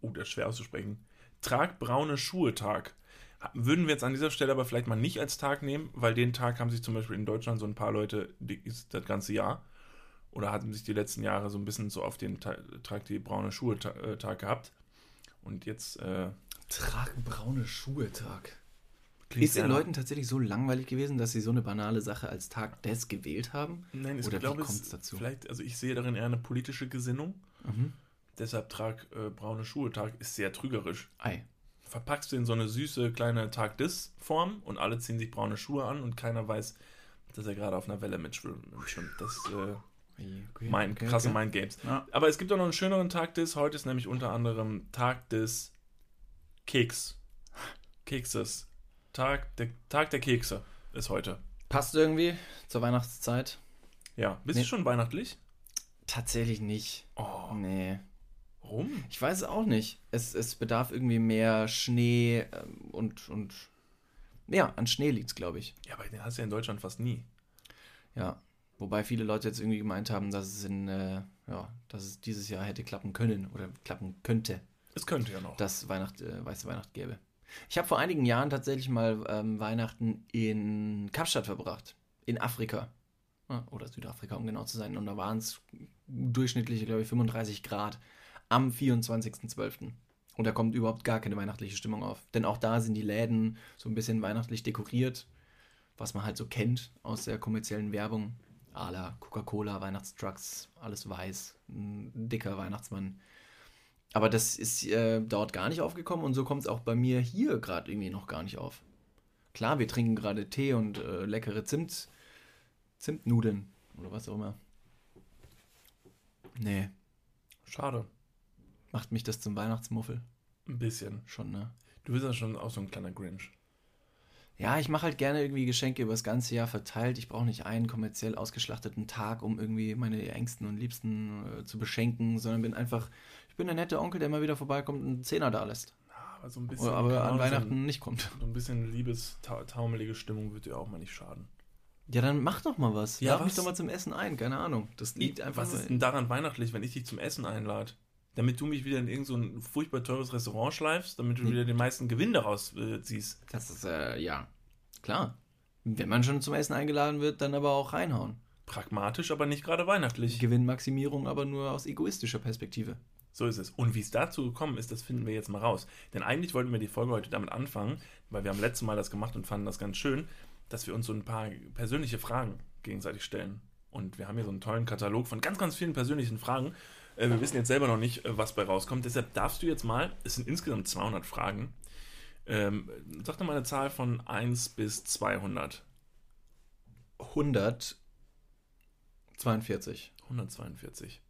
oh, das ist schwer auszusprechen, Trag braune Schuhe Tag. Würden wir jetzt an dieser Stelle aber vielleicht mal nicht als Tag nehmen, weil den Tag haben sich zum Beispiel in Deutschland so ein paar Leute die, das ganze Jahr oder hatten sich die letzten Jahre so ein bisschen so auf den Ta Trag die braune Schuhe äh, Tag gehabt. Und jetzt äh, braune Schuhe Tag. Klingt Ist den Leuten tatsächlich so langweilig gewesen, dass sie so eine banale Sache als Tag des gewählt haben? Nein, ich Oder wie glaube, kommt's es dazu? vielleicht, also ich sehe darin eher eine politische Gesinnung. Mhm. Deshalb trag äh, braune Schuhe Tag ist sehr trügerisch. Ei. Verpackst du in so eine süße kleine Tag-Dis-Form und alle ziehen sich braune Schuhe an und keiner weiß, dass er gerade auf einer Welle mitschwimmt. Das ist äh, Okay, mein, okay, krasse okay. Mindgames. Ja. Aber es gibt auch noch einen schöneren Tag-Dis. Heute ist nämlich unter anderem Tag des Keks. Kekses. Tag der, Tag der Kekse ist heute. Passt irgendwie zur Weihnachtszeit? Ja. Bist Nee. du schon weihnachtlich? Tatsächlich nicht. Oh, Nee. warum? Ich weiß es auch nicht. Es, es bedarf irgendwie mehr Schnee ähm, und, und ja, an Schnee liegt es, glaube ich. Ja, aber den hast du ja in Deutschland fast nie. Ja. Wobei viele Leute jetzt irgendwie gemeint haben, dass es in, äh, ja, dass es dieses Jahr hätte klappen können oder klappen könnte, Es könnte ja noch. dass Weihnacht, äh, weiße Weihnacht gäbe. Ich habe vor einigen Jahren tatsächlich mal ähm, Weihnachten in Kapstadt verbracht. In Afrika. Oder Südafrika, um genau zu sein. Und da waren es durchschnittliche, glaube ich, 35 Grad am 24.12. Und da kommt überhaupt gar keine weihnachtliche Stimmung auf. Denn auch da sind die Läden so ein bisschen weihnachtlich dekoriert, was man halt so kennt aus der kommerziellen Werbung. A la Coca-Cola, Weihnachtstrucks, alles weiß, ein dicker Weihnachtsmann. Aber das ist äh, dort gar nicht aufgekommen und so kommt es auch bei mir hier gerade irgendwie noch gar nicht auf. Klar, wir trinken gerade Tee und äh, leckere Zimt, Zimtnudeln oder was auch immer. Nee, Schade. macht mich das zum Weihnachtsmuffel Ein bisschen. schon, ne? Du bist ja schon auch so ein kleiner Grinch. Ja, ich mache halt gerne irgendwie Geschenke über das ganze Jahr verteilt. Ich brauche nicht einen kommerziell ausgeschlachteten Tag, um irgendwie meine Ängsten und Liebsten äh, zu beschenken, sondern bin einfach, ich bin der nette Onkel, der mal wieder vorbeikommt und einen Zehner da lässt. Aber so ein bisschen. Oder aber keine an Weihnachten nicht kommt. So ein, bisschen liebestaumelige Stimmung würde dir auch mal nicht schaden. Ja, dann mach doch mal was. Ja, Lad mich doch mal zum Essen ein, keine Ahnung. Das liegt einfach Was ist denn daran weihnachtlich, wenn ich dich zum Essen einlade? Damit du mich wieder in irgendein so ein furchtbar teures Restaurant schleifst, damit du Nee. wieder den meisten Gewinn daraus äh, ziehst. Das ist, äh, ja, klar. Wenn man schon zum Essen eingeladen wird, dann aber auch reinhauen. Pragmatisch, aber nicht gerade weihnachtlich. Gewinnmaximierung aber nur aus egoistischer Perspektive. So ist es. Und wie es dazu gekommen ist, das finden wir jetzt mal raus. Denn eigentlich wollten wir die Folge heute damit anfangen, weil wir haben letztes Mal das gemacht und fanden das ganz schön, dass wir uns so ein paar persönliche Fragen gegenseitig stellen. Und wir haben hier so einen tollen Katalog von ganz, ganz vielen persönlichen Fragen. Äh, wir wissen jetzt selber noch nicht, äh, was bei rauskommt. Deshalb darfst du jetzt mal, es sind insgesamt 200 Fragen, ähm, sag doch mal eine Zahl von 1 bis 200. 142. 142.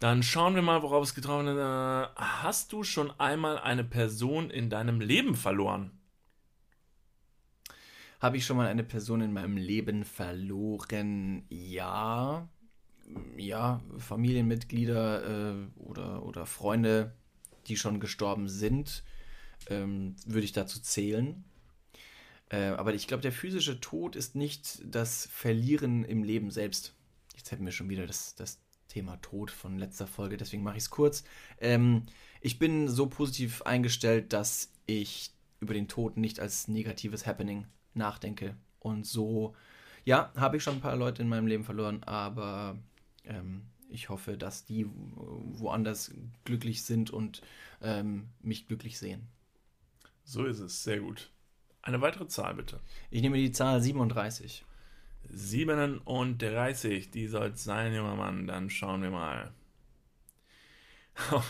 Dann schauen wir mal, worauf es getroffen ist. Äh, Hast du schon einmal eine Person in deinem Leben verloren? Habe ich schon mal eine Person in meinem Leben verloren? Ja. Ja, Familienmitglieder äh, oder, oder Freunde, die schon gestorben sind, ähm, würde ich dazu zählen. Äh, aber ich glaube, der physische Tod ist nicht das Verlieren im Leben selbst. Jetzt hätten wir schon wieder das, das Thema Tod von letzter Folge, deswegen mache ich es kurz. Ähm, ich bin so positiv eingestellt, dass ich über den Tod nicht als negatives Happening nachdenke. Und so, ja, habe ich schon ein paar Leute in meinem Leben verloren, aber ähm, ich hoffe, dass die woanders glücklich sind und ähm, mich glücklich sehen. So ist es, sehr gut. Eine weitere Zahl bitte. Ich nehme die Zahl 37. 37, die soll es sein, junger Mann. Dann schauen wir mal.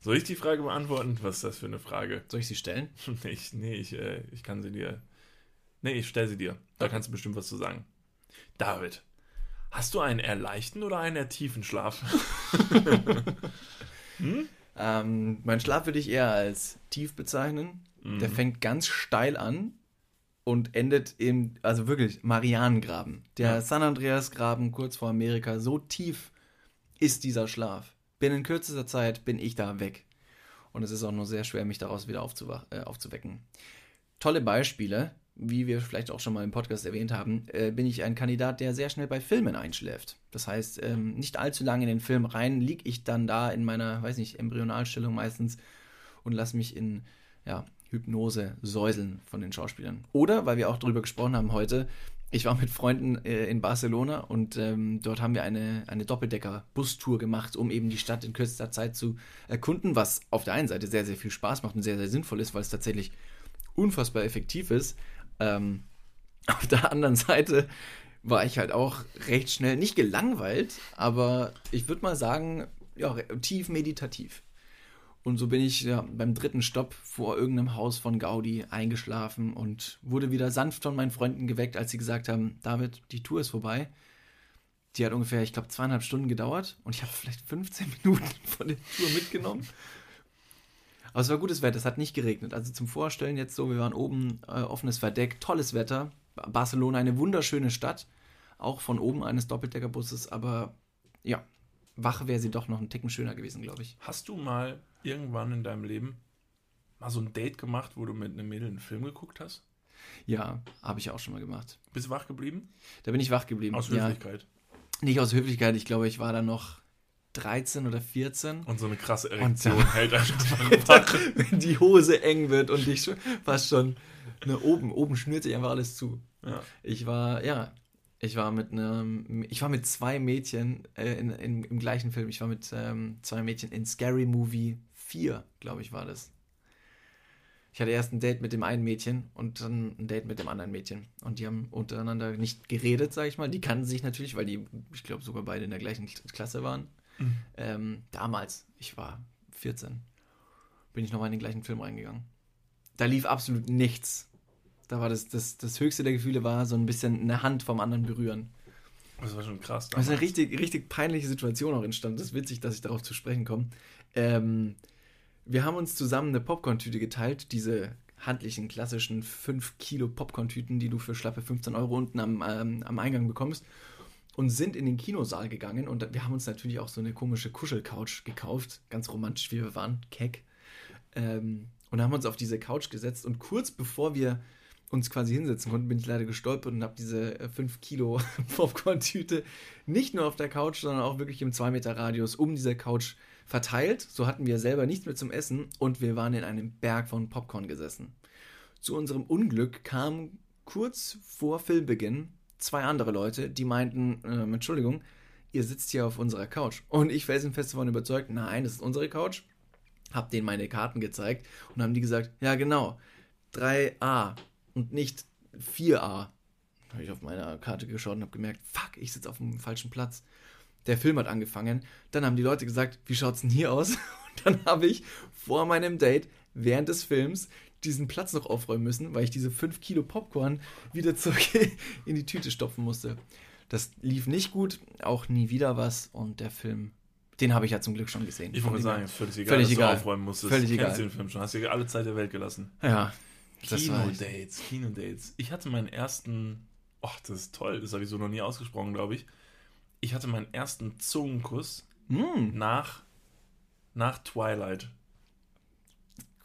Soll ich die Frage beantworten? Was ist das für eine Frage? Soll ich sie stellen? Nee, ich, nee, ich, äh, ich kann sie dir. Nee, ich stelle sie dir. Da kannst du bestimmt was zu sagen. David, hast du einen eher leichten oder einen eher tiefen Schlaf? Ähm, mein Schlaf würde ich eher als tief bezeichnen. Der fängt ganz steil an und endet im, also wirklich, Marianengraben. Der San Andreas-Graben kurz vor Amerika. So tief ist dieser Schlaf. Binnen kürzester Zeit bin ich da weg. Und es ist auch nur sehr schwer, mich daraus wieder äh, aufzuwecken. Tolle Beispiele, wie wir vielleicht auch schon mal im Podcast erwähnt haben, äh, bin ich ein Kandidat, der sehr schnell bei Filmen einschläft. Das heißt, ähm, nicht allzu lange in den Film rein, liege ich dann da in meiner, weiß nicht, Embryonalstellung meistens und lasse mich in ja, Hypnose säuseln von den Schauspielern. Oder, weil wir auch darüber gesprochen haben heute, ich war mit Freunden äh, in Barcelona und ähm, dort haben wir eine, eine Doppeldecker-Bustour gemacht, um eben die Stadt in kürzester Zeit zu erkunden, was auf der einen Seite sehr, sehr viel Spaß macht und sehr, sehr sinnvoll ist, weil es tatsächlich unfassbar effektiv ist. Ähm, auf der anderen Seite war ich halt auch recht schnell, nicht gelangweilt, aber ich würde mal sagen, ja, tief meditativ. Und so bin ich ja, beim dritten Stopp vor irgendeinem Haus von Gaudi eingeschlafen und wurde wieder sanft von meinen Freunden geweckt, als sie gesagt haben, David, die Tour ist vorbei. Die hat ungefähr, ich glaube, zweieinhalb Stunden gedauert und ich habe vielleicht 15 Minuten von der Tour mitgenommen. Aber es war gutes Wetter, es hat nicht geregnet. Also zum Vorstellen jetzt so, wir waren oben, äh, offenes Verdeck, tolles Wetter. Barcelona, eine wunderschöne Stadt, auch von oben eines Doppeldeckerbusses, aber ja, wach wäre sie doch noch ein Ticken schöner gewesen, glaube ich. Hast du mal irgendwann in deinem Leben mal so ein Date gemacht, wo du mit einem Mädel einen Film geguckt hast? Ja, habe ich auch schon mal gemacht. Bist du wach geblieben? Da bin ich wach geblieben. Aus ja, Höflichkeit. nicht aus Höflichkeit, ich glaube, ich war da noch 13 oder 14. Und so eine krasse Und Erektion dann- hält einfach wach. Wenn die Hose eng wird und ich schon, fast schon ne, oben, oben schnürt sich einfach alles zu. Ja. Ich war, ja, ich war mit einem, ich war mit zwei Mädchen äh, in, in, im gleichen Film. Ich war mit ähm, zwei Mädchen in Scary Movie 4, glaube ich, war das. Ich hatte erst ein Date mit dem einen Mädchen und dann ein Date mit dem anderen Mädchen. Und die haben untereinander nicht geredet, sage ich mal. Die kannten sich natürlich, weil die, ich glaube, sogar beide in der gleichen Kl- Klasse waren. Ähm, damals, ich war 14, bin ich nochmal in den gleichen Film reingegangen. Da lief absolut nichts. Da war das, das, das höchste der Gefühle war so ein bisschen eine Hand vom anderen berühren. Das war schon krass. Das ist eine damals. richtig, richtig peinliche Situation auch entstanden. Das ist witzig, dass ich darauf zu sprechen komme. Ähm, wir haben uns zusammen eine Popcorn-Tüte geteilt, diese handlichen, klassischen 5 Kilo Popcorn-Tüten, die du für schlappe 15 Euro unten am, ähm, am Eingang bekommst. Und sind in den Kinosaal gegangen und wir haben uns natürlich auch so eine komische Kuschelcouch gekauft. Ganz romantisch, wie wir waren, keck. Ähm, und haben uns auf diese Couch gesetzt und kurz bevor wir uns quasi hinsetzen konnten, bin ich leider gestolpert und habe diese 5 Kilo Popcorn-Tüte nicht nur auf der Couch, sondern auch wirklich im 2 Meter Radius um diese Couch verteilt. So hatten wir selber nichts mehr zum Essen und wir waren in einem Berg von Popcorn gesessen. Zu unserem Unglück kamen kurz vor Filmbeginn zwei andere Leute, die meinten, äh, Entschuldigung, ihr sitzt hier auf unserer Couch. Und ich felsenfest davon überzeugt, nein, das ist unsere Couch. Hab denen meine Karten gezeigt und haben die gesagt, ja genau, 3a und nicht 4a. Habe ich auf meiner Karte geschaut und habe gemerkt, fuck, ich sitze auf dem falschen Platz. Der Film hat angefangen. Dann haben die Leute gesagt, wie schaut's denn hier aus? Und dann habe ich vor meinem Date während des Films diesen Platz noch aufräumen müssen, weil ich diese 5 Kilo Popcorn wieder zurück in die Tüte stopfen musste. Das lief nicht gut, auch nie wieder was und der Film, den habe ich ja zum Glück schon gesehen. Ich wollte sagen, völlig egal, Völlig dass egal. du aufräumen musstest. Völlig Kennst egal. den Film schon, hast dir alle Zeit der Welt gelassen. Ja, Kinodates, Kinodates. Ich hatte meinen ersten, ach, das ist toll, das habe ich so noch nie ausgesprochen, glaube ich. Ich hatte meinen ersten Zungenkuss Hm, nach, nach Twilight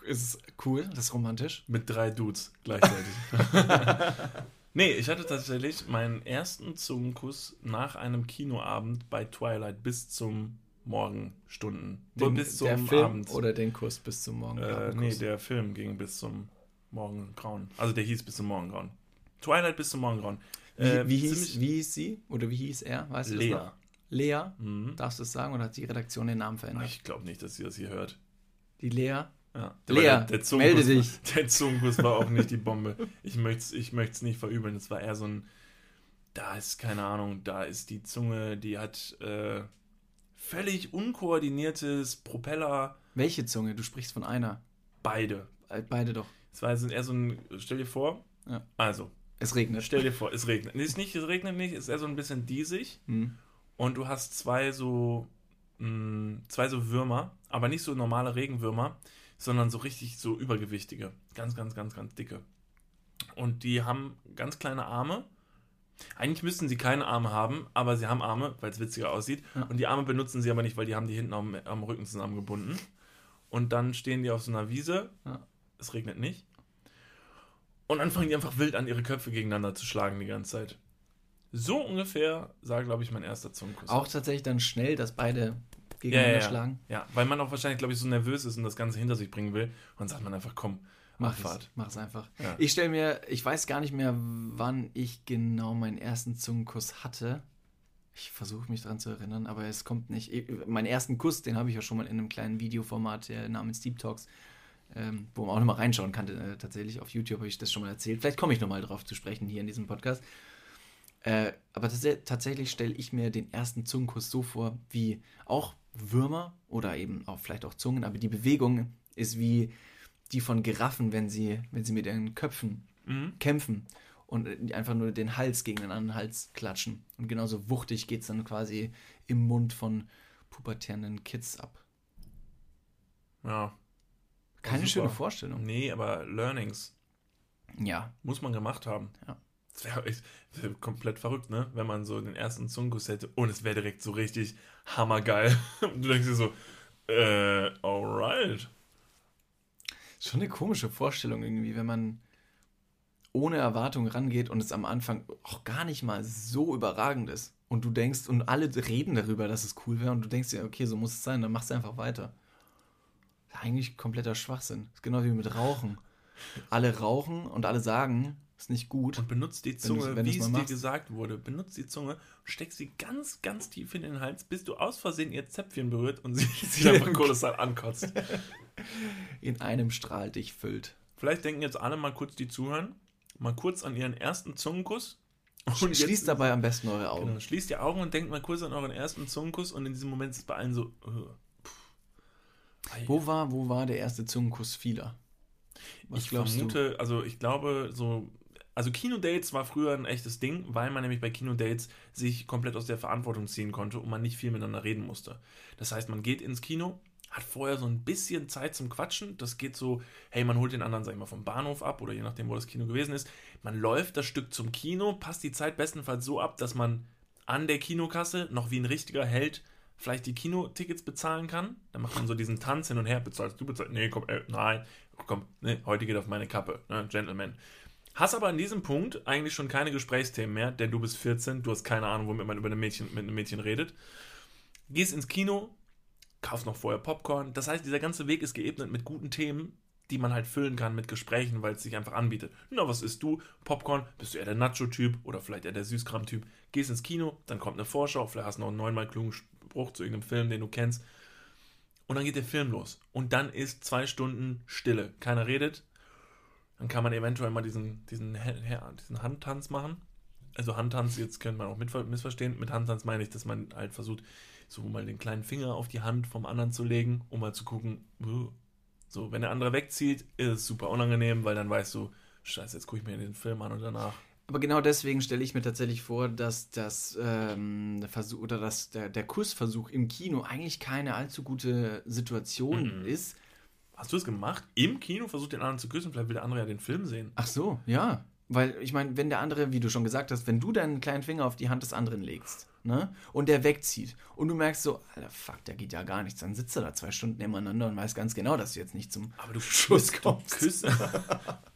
ist cool, das ist romantisch. mit drei Dudes gleichzeitig. nee, ich hatte tatsächlich meinen ersten Zungenkuss nach einem Kinoabend bei Twilight bis zum Morgenstunden. Den, bis zum der Film Abend. oder den Kuss bis zum Morgen. Äh, nee, der Film ging bis zum Morgengrauen. Also der hieß bis zum Morgengrauen. Twilight bis zum Morgengrauen. Wie, Äh, wie, hieß, wie hieß sie? Oder wie hieß er? Weißt du das Lea. noch? Lea? Mhm. Darfst du es sagen oder hat die Redaktion den Namen verändert? Ich glaube nicht, dass sie das hier hört. Die Lea? Ja. Lea, Der, der melde dich. Der Zungenkuss war auch nicht die Bombe. Ich möchte es ich nicht verübeln. Es war eher so ein, da ist, keine Ahnung, da ist die Zunge, die hat äh, völlig unkoordiniertes Propeller. Welche Zunge? Du sprichst von einer. Beide. Äh, Beide doch. Es war eher so ein, stell dir vor, Ja. also, Es regnet. stell dir vor, es regnet. Es, nicht, es regnet nicht, es ist eher so ein bisschen diesig. Hm. und du hast zwei so mh, zwei so Würmer aber nicht so normale Regenwürmer, sondern so richtig so übergewichtige. Ganz, ganz, ganz, ganz dicke. Und die haben ganz kleine Arme. Eigentlich müssten sie keine Arme haben, aber sie haben Arme, weil es witziger aussieht. Ja. Und die Arme benutzen sie aber nicht, weil die haben die hinten am, am Rücken zusammengebunden. Und dann stehen die auf so einer Wiese. Ja. Es regnet nicht. Und dann fangen die einfach wild an, ihre Köpfe gegeneinander zu schlagen die ganze Zeit. So ungefähr sah, glaube ich, mein erster Zungenkuss. Auch tatsächlich dann schnell, dass beide ja, gegeneinander ja, ja. schlagen. ja, weil man auch wahrscheinlich, glaube ich, so nervös ist und das Ganze hinter sich bringen will. Und dann sagt man einfach, komm, Mach Abfahrt. es, mach es einfach. Ja. Ich stelle mir, ich weiß gar nicht mehr, wann ich genau meinen ersten Zungenkuss hatte. Ich versuche mich daran zu erinnern, aber es kommt nicht. Ich- Meinen ersten Kuss, den habe ich ja schon mal in einem kleinen Videoformat namens Deep Talks, ähm, wo man auch nochmal reinschauen kann. Äh, tatsächlich auf YouTube habe ich das schon mal erzählt. Vielleicht komme ich nochmal drauf zu sprechen hier in diesem Podcast. Äh, aber tats tatsächlich stelle ich mir den ersten Zungenkuss so vor, wie auch Würmer oder eben auch vielleicht auch Zungen, aber die Bewegung ist wie die von Giraffen, wenn sie, wenn sie mit ihren Köpfen Mhm. kämpfen und äh, einfach nur den Hals gegen den anderen Hals klatschen. Und genauso wuchtig geht es dann quasi im Mund von pubertierenden Kids ab. Ja. Keine schöne Vorstellung. Nee, aber Learnings Ja. muss man gemacht haben. Ja. Das wäre wär komplett verrückt, ne? Wenn man so den ersten Zungenkuss hätte und es wäre direkt so richtig hammergeil. Und du denkst dir so, äh, alright. Schon eine komische Vorstellung irgendwie, wenn man ohne Erwartung rangeht und es am Anfang auch gar nicht mal so überragend ist. Und du denkst, und alle reden darüber, dass es cool wäre, und du denkst dir, okay, so muss es sein, dann machst du einfach weiter. Eigentlich kompletter Schwachsinn. ist genau wie mit Rauchen. Alle rauchen und alle sagen, ist nicht gut. Und benutzt die Wenn Zunge, du's- wenn wie es dir machst. gesagt wurde. Benutzt die Zunge, steck sie ganz, ganz tief in den Hals, bis du aus Versehen ihr Zäpfchen berührt und sie sich einfach kolossal ankotzt. In einem Strahl dich füllt. Vielleicht denken jetzt alle mal kurz, die zuhören, mal kurz an ihren ersten Zungenkuss. Und Schließt jetzt- dabei am besten eure Augen. Genau, schließt die Augen und denkt mal kurz an euren ersten Zungenkuss und in diesem Moment ist es bei allen so. Uh, Wo war, wo war der erste Zungenkuss vieler? Was ich vermute, also ich glaube, so. Also Kinodates war früher ein echtes Ding, weil man nämlich bei Kinodates sich komplett aus der Verantwortung ziehen konnte und man nicht viel miteinander reden musste. Das heißt, man geht ins Kino, hat vorher so ein bisschen Zeit zum Quatschen. Das geht so, hey, man holt den anderen, sag ich mal, vom Bahnhof ab oder je nachdem, wo das Kino gewesen ist. Man läuft das Stück zum Kino, passt die Zeit bestenfalls so ab, dass man an der Kinokasse noch wie ein richtiger Held vielleicht die Kinotickets bezahlen kann. Dann macht man so diesen Tanz hin und her, bezahlst du, bezahlst, nee, komm, äh, nein, komm, nee, heute geht auf meine Kappe, ne, Gentleman. Hast aber an diesem Punkt eigentlich schon keine Gesprächsthemen mehr, denn du bist 14, du hast keine Ahnung, womit man über ein Mädchen, mit einem Mädchen redet. Gehst ins Kino, kaufst noch vorher Popcorn. Das heißt, dieser ganze Weg ist geebnet mit guten Themen, die man halt füllen kann mit Gesprächen, weil es sich einfach anbietet. Na, was isst du? Popcorn? Bist du eher der Nacho-Typ oder vielleicht eher der Süßkram-Typ? Gehst ins Kino, dann kommt eine Vorschau, vielleicht hast du noch einen neunmal klugen Spruch zu irgendeinem Film, den du kennst. Und dann geht der Film los. Und dann ist zwei Stunden Stille. Keiner redet. Dann kann man eventuell mal diesen, diesen, diesen Handtanz machen. Also Handtanz, jetzt könnte man auch missverstehen. Mit Handtanz meine ich, dass man halt versucht, so mal den kleinen Finger auf die Hand vom anderen zu legen, um mal zu gucken, uh, so, wenn der andere wegzieht, ist es super unangenehm, weil dann weißt du, scheiße, jetzt gucke ich mir den Film an und danach. Aber genau deswegen stelle ich mir tatsächlich vor, dass das ähm, der Versuch oder dass der, der Kussversuch im Kino eigentlich keine allzu gute Situation Mhm. ist. Hast du es gemacht? Im Kino versucht den anderen zu küssen, vielleicht will der andere ja den Film sehen. Ach so, ja. Weil ich meine, wenn der andere, wie du schon gesagt hast, wenn du deinen kleinen Finger auf die Hand des anderen legst, ne, und der wegzieht und du merkst so, Alter, fuck, da geht ja gar nichts, dann sitzt er da zwei Stunden nebeneinander und weiß ganz genau, dass du jetzt nicht zum Aber du Schuss du kommst. küsst.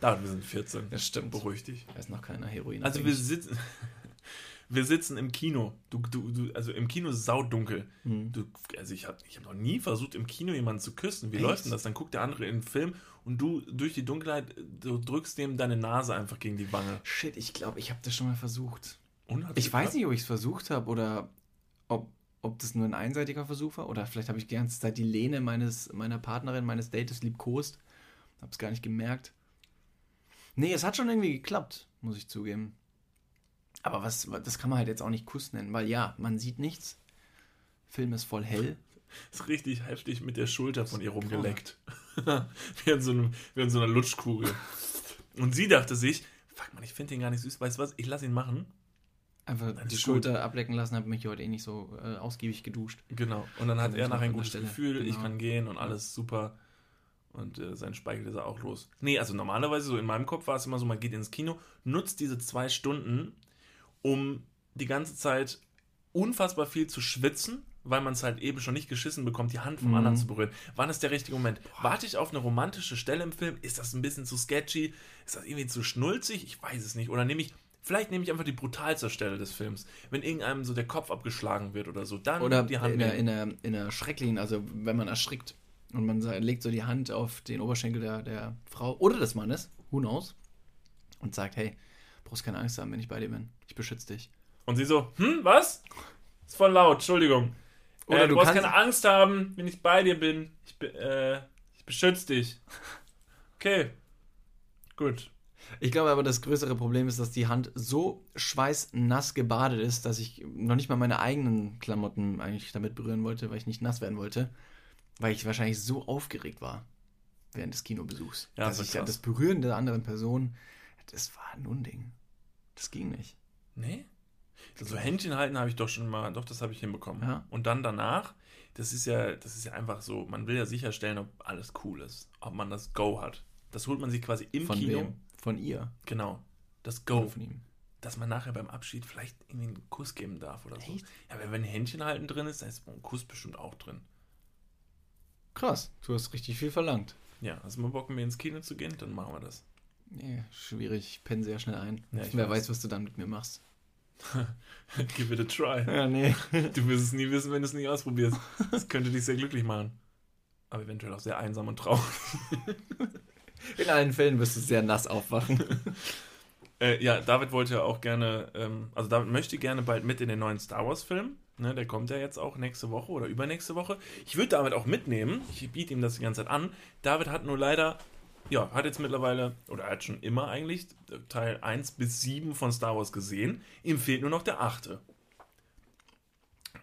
da, wir sind 14. Das stimmt. Beruhig dich. Da ist noch keiner Heroin. Also wir sitzen, wir sitzen im Kino. Du, du, du, also im Kino ist es saudunkel. Hm. Du, also ich habe ich hab noch nie versucht, im Kino jemanden zu küssen. Wie Echt? läuft denn das? Dann guckt der andere in den Film und du durch die Dunkelheit, du drückst dem deine Nase einfach gegen die Wange. Shit, ich glaube, ich habe das schon mal versucht. Und Ich weiß nicht, ob ich es versucht habe oder ob, ob das nur ein einseitiger Versuch war oder vielleicht habe ich die ganze Zeit die Lehne meines, meiner Partnerin, meines Dates liebkost. Hab's gar nicht gemerkt. Nee, es hat schon irgendwie geklappt, muss ich zugeben. Aber was, das kann man halt jetzt auch nicht Kuss nennen, weil ja, man sieht nichts. Film ist voll hell. ist richtig heftig mit der Schulter von ihr rumgeleckt. wie, in so einem, wie in so einer Lutschkugel. Und sie dachte sich, fuck man, ich finde den gar nicht süß. Weißt du was, ich lass ihn machen. Einfach die Schulter ablecken lassen, habe mich heute eh nicht so äh, ausgiebig geduscht. Genau. Und dann hat Also er ich nachher ein gutes. Gefühl, ich Genau. kann gehen und alles super. Und äh, sein Speichel ist er auch los. Nee, also normalerweise so in meinem Kopf war es immer so, man geht ins Kino, nutzt diese zwei Stunden, um die ganze Zeit unfassbar viel zu schwitzen, weil man es halt eben schon nicht geschissen bekommt, die Hand vom Mhm. anderen zu berühren. Wann ist der richtige Moment? Warte ich auf eine romantische Stelle im Film? Ist das ein bisschen zu sketchy? Ist das irgendwie zu schnulzig? Ich weiß es nicht. Oder nehme ich, vielleicht nehme ich einfach die brutalste Stelle des Films. Wenn irgendeinem so der Kopf abgeschlagen wird oder so, dann Oder die Hand in der, in, der, in der schrecklichen, also wenn man erschrickt und man legt so die Hand auf den Oberschenkel der, der Frau oder des Mannes, who knows, und sagt, hey, brauchst keine Angst haben, wenn ich bei dir bin. Ich beschütze dich. Und sie so, hm, was? Ist voll laut, Entschuldigung. Oder äh, du du brauchst keine Angst haben, wenn ich bei dir bin. Ich, be- äh, ich beschütze dich. Okay. Gut. Ich glaube aber, das größere Problem ist, dass die Hand so schweißnass gebadet ist, dass ich noch nicht mal meine eigenen Klamotten eigentlich damit berühren wollte, weil ich nicht nass werden wollte, weil ich wahrscheinlich so aufgeregt war während des Kinobesuchs. Ja, dass das ich krass. das Berühren der anderen Person, das war ein Unding. Das ging nicht. Nee? So Händchen halten habe ich doch schon mal, doch, das habe ich hinbekommen. Ja. Und dann danach, das ist ja, das ist ja einfach so, man will ja sicherstellen, ob alles cool ist, ob man das Go hat. Das holt man sich quasi im Von Kino. wem? Von ihr. Genau. Das Oder Go. von ihm. Dass man nachher beim Abschied vielleicht irgendwie einen Kuss geben darf oder so. Echt? Ja, aber wenn Händchen halten drin ist, dann ist ein Kuss bestimmt auch drin. Krass, du hast richtig viel verlangt. Ja, hast du mal Bock, mit mir ins Kino zu gehen? Dann machen wir das. Nee, schwierig, ich penne sehr schnell ein. Ja, ich Wer weiß. weiß, was du dann mit mir machst. Give it a try. Ja, nee. Du wirst es nie wissen, wenn du es nie ausprobierst. Das könnte dich sehr glücklich machen. Aber eventuell auch sehr einsam und traurig. In allen Fällen wirst du sehr nass aufwachen. Äh, ja, David wollte ja auch gerne, ähm, also David möchte gerne bald mit in den neuen Star Wars-Film. Ne, der kommt ja jetzt auch nächste Woche oder übernächste Woche. Ich würde David auch mitnehmen. Ich biete ihm das die ganze Zeit an. David hat nur leider, ja, hat jetzt mittlerweile, oder er hat schon immer eigentlich Teil 1 bis 7 von Star Wars gesehen. Ihm fehlt nur noch der 8.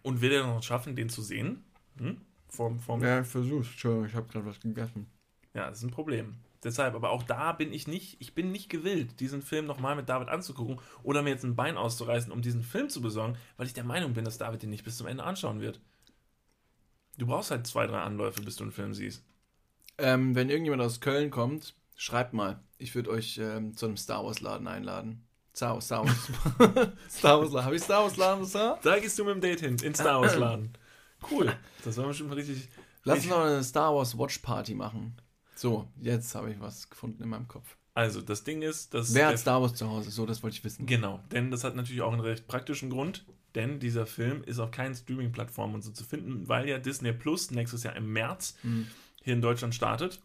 Und will er noch schaffen, den zu sehen? Hm? Vom, vom, Ja, ich versuch's. Entschuldigung, ich habe gerade was gegessen. Ja, das ist ein Problem. Deshalb, aber auch da bin ich nicht, ich bin nicht gewillt, diesen Film nochmal mit David anzugucken oder mir jetzt ein Bein auszureißen, um diesen Film zu besorgen, weil ich der Meinung bin, dass David den nicht bis zum Ende anschauen wird. Du brauchst halt zwei, drei Anläufe, bis du einen Film siehst. Ähm, wenn irgendjemand aus Köln kommt, schreibt mal. Ich würde euch ähm, zu einem Star Wars Laden einladen. Star Wars, Star Wars. Star Wars Laden. Habe ich Star Wars Laden gesagt? Da gehst du mit dem Date hin, in Star Wars Laden. Cool. Das war bestimmt richtig. Lass uns noch eine Star Wars Watch Party machen. So, jetzt habe ich was gefunden in meinem Kopf. Also, das Ding ist, dass. Wer hat Star Wars zu Hause? So, das wollte ich wissen. Genau, denn das hat natürlich auch einen recht praktischen Grund, denn dieser Film ist auf keinen Streaming-Plattformen und so zu finden, weil ja Disney Plus nächstes Jahr im März Mhm. hier in Deutschland startet.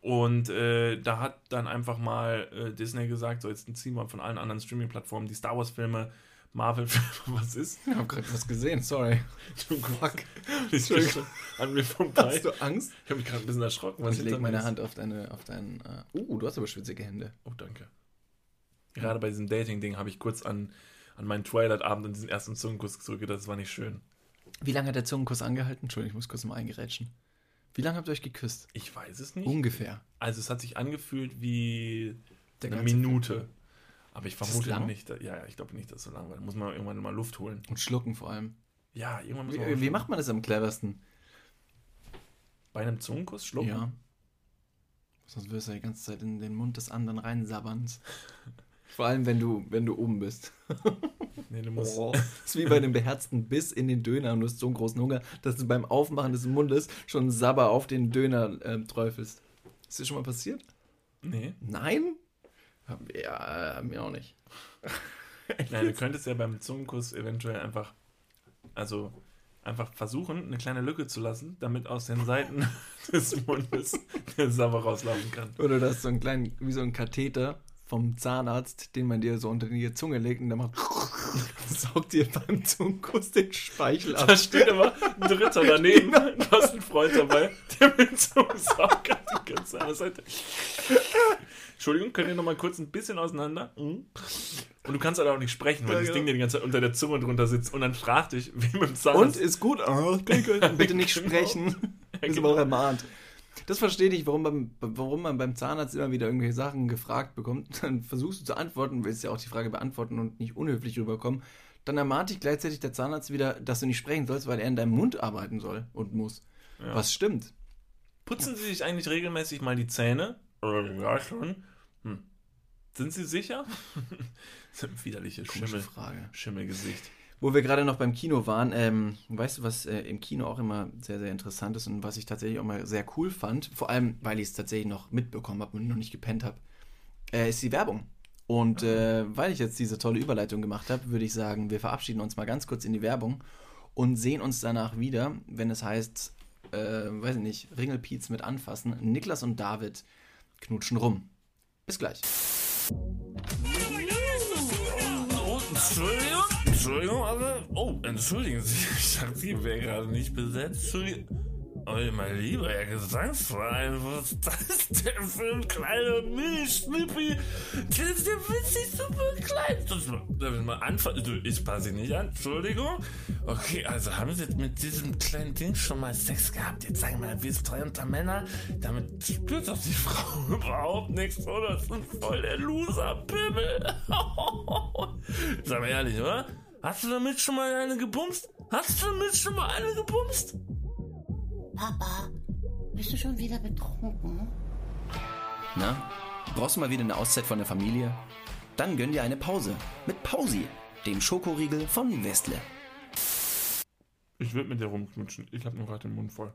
Und äh, da hat dann einfach mal äh, Disney gesagt, so jetzt ziehen wir von allen anderen Streaming-Plattformen die Star Wars-Filme, Marvel-Filme, was ist? Ich habe gerade was gesehen, sorry. Fuck. Ich bin schon an mir vorbei. Hast du Angst? Ich habe mich gerade ein bisschen erschrocken. was Ich lege meine ist. Hand auf deine, auf deinen. Äh, uh, du hast aber schwitzige Hände. Oh, danke. Gerade bei diesem Dating-Ding habe ich kurz an, an meinen Twilight-Abend und diesen ersten Zungenkuss zurückgedacht. Das war nicht schön. Wie lange hat der Zungenkuss angehalten? Entschuldigung, ich muss kurz mal eingerätschen. Wie lange habt ihr euch geküsst? Ich weiß es nicht. Ungefähr. Also es hat sich angefühlt wie eine Minute. Aber ich vermute nicht. Ja, ich glaube nicht, dass es so lang war. Da muss man irgendwann mal Luft holen. Und schlucken vor allem. Ja, irgendwann muss Wie, man wie schlucken. macht man das am cleversten? Bei einem Zungenkuss schlucken? Ja. Sonst wirst du ja die ganze Zeit in den Mund des anderen reinsabbernd. Vor allem, wenn du, wenn du oben bist. Nee, du musst. Das ist wie bei einem beherzten Biss in den Döner und du hast so einen großen Hunger, dass du beim Aufmachen des Mundes schon Sabber auf den Döner ähm, träufelst. Ist dir schon mal passiert? Nee. Nein? Ja, äh, mir auch nicht. Nein, du könntest ja beim Zungenkuss eventuell einfach, also einfach versuchen, eine kleine Lücke zu lassen, damit aus den Seiten des Mundes der Sabber rauslaufen kann. Oder du hast so einen kleinen, wie so ein Katheter vom Zahnarzt, den man dir so unter die Zunge legt und der macht saugt dir beim Zungenkuss den Speichel ab. Da steht aber ein Dritter daneben. Du hast einen Freund dabei, der mit so einem Sauger die ganze Seite. Entschuldigung, könnt ihr noch mal kurz ein bisschen auseinander? Und du kannst halt auch nicht sprechen, weil Ja, das genau. Ding dir die ganze Zeit unter der Zunge drunter sitzt und dann fragt dich, wie mit dem Und Zahnarzt. ist gut. Pickel. Bitte nicht sprechen. Ist aber auch ermahnt. Das verstehe ich, warum, beim, warum man beim Zahnarzt immer wieder irgendwelche Sachen gefragt bekommt. Dann versuchst du zu antworten, willst ja auch die Frage beantworten und nicht unhöflich rüberkommen. Dann ermahnt dich gleichzeitig der Zahnarzt wieder, dass du nicht sprechen sollst, weil er in deinem Mund arbeiten soll und muss. Ja. Was stimmt. Putzen Sie sich eigentlich regelmäßig mal die Zähne? Ja schon. Hm. Sind Sie sicher? das ist ein widerliche Komische Schimmel, Frage. Schimmelgesicht. Wo wir gerade noch beim Kino waren, ähm, weißt du, was äh, im Kino auch immer sehr, sehr interessant ist und was ich tatsächlich auch mal sehr cool fand, vor allem, weil ich es tatsächlich noch mitbekommen habe und noch nicht gepennt habe, äh, ist die Werbung. Und äh, weil ich jetzt diese tolle Überleitung gemacht habe, würde ich sagen, wir verabschieden uns mal ganz kurz in die Werbung und sehen uns danach wieder, wenn es heißt, äh, weiß ich nicht, Ringelpiez mit anfassen. Niklas und David knutschen rum. Bis gleich. Entschuldigung, Entschuldigung, aber. Oh, entschuldigen Sie, ich dachte, Sie wäre gerade nicht besetzt. Entschuldigung. Oh, mein lieber Herr Gesangsverein, was ist das denn für ein kleiner Milchschnippi? Der ist ja witzig super klein. Das, darf ich mal anfangen? Du, Ich passe nicht an, Entschuldigung. Okay, also haben Sie jetzt mit diesem kleinen Ding schon mal Sex gehabt? Jetzt sagen wir mal, wie ist treu unter Männer? Damit spürt doch die Frau überhaupt nichts, oder? Das ist voll der Loser-Pimmel. Sag mal ehrlich, oder? Hast du damit schon mal eine gebumst? Hast du damit schon mal eine gebumst? Papa, bist du schon wieder betrunken? Na, brauchst du mal wieder eine Auszeit von der Familie? Dann gönn dir eine Pause mit Pausi, dem Schokoriegel von Westle. Ich würde mit dir rumknutschen. Ich habe nur gerade den Mund voll.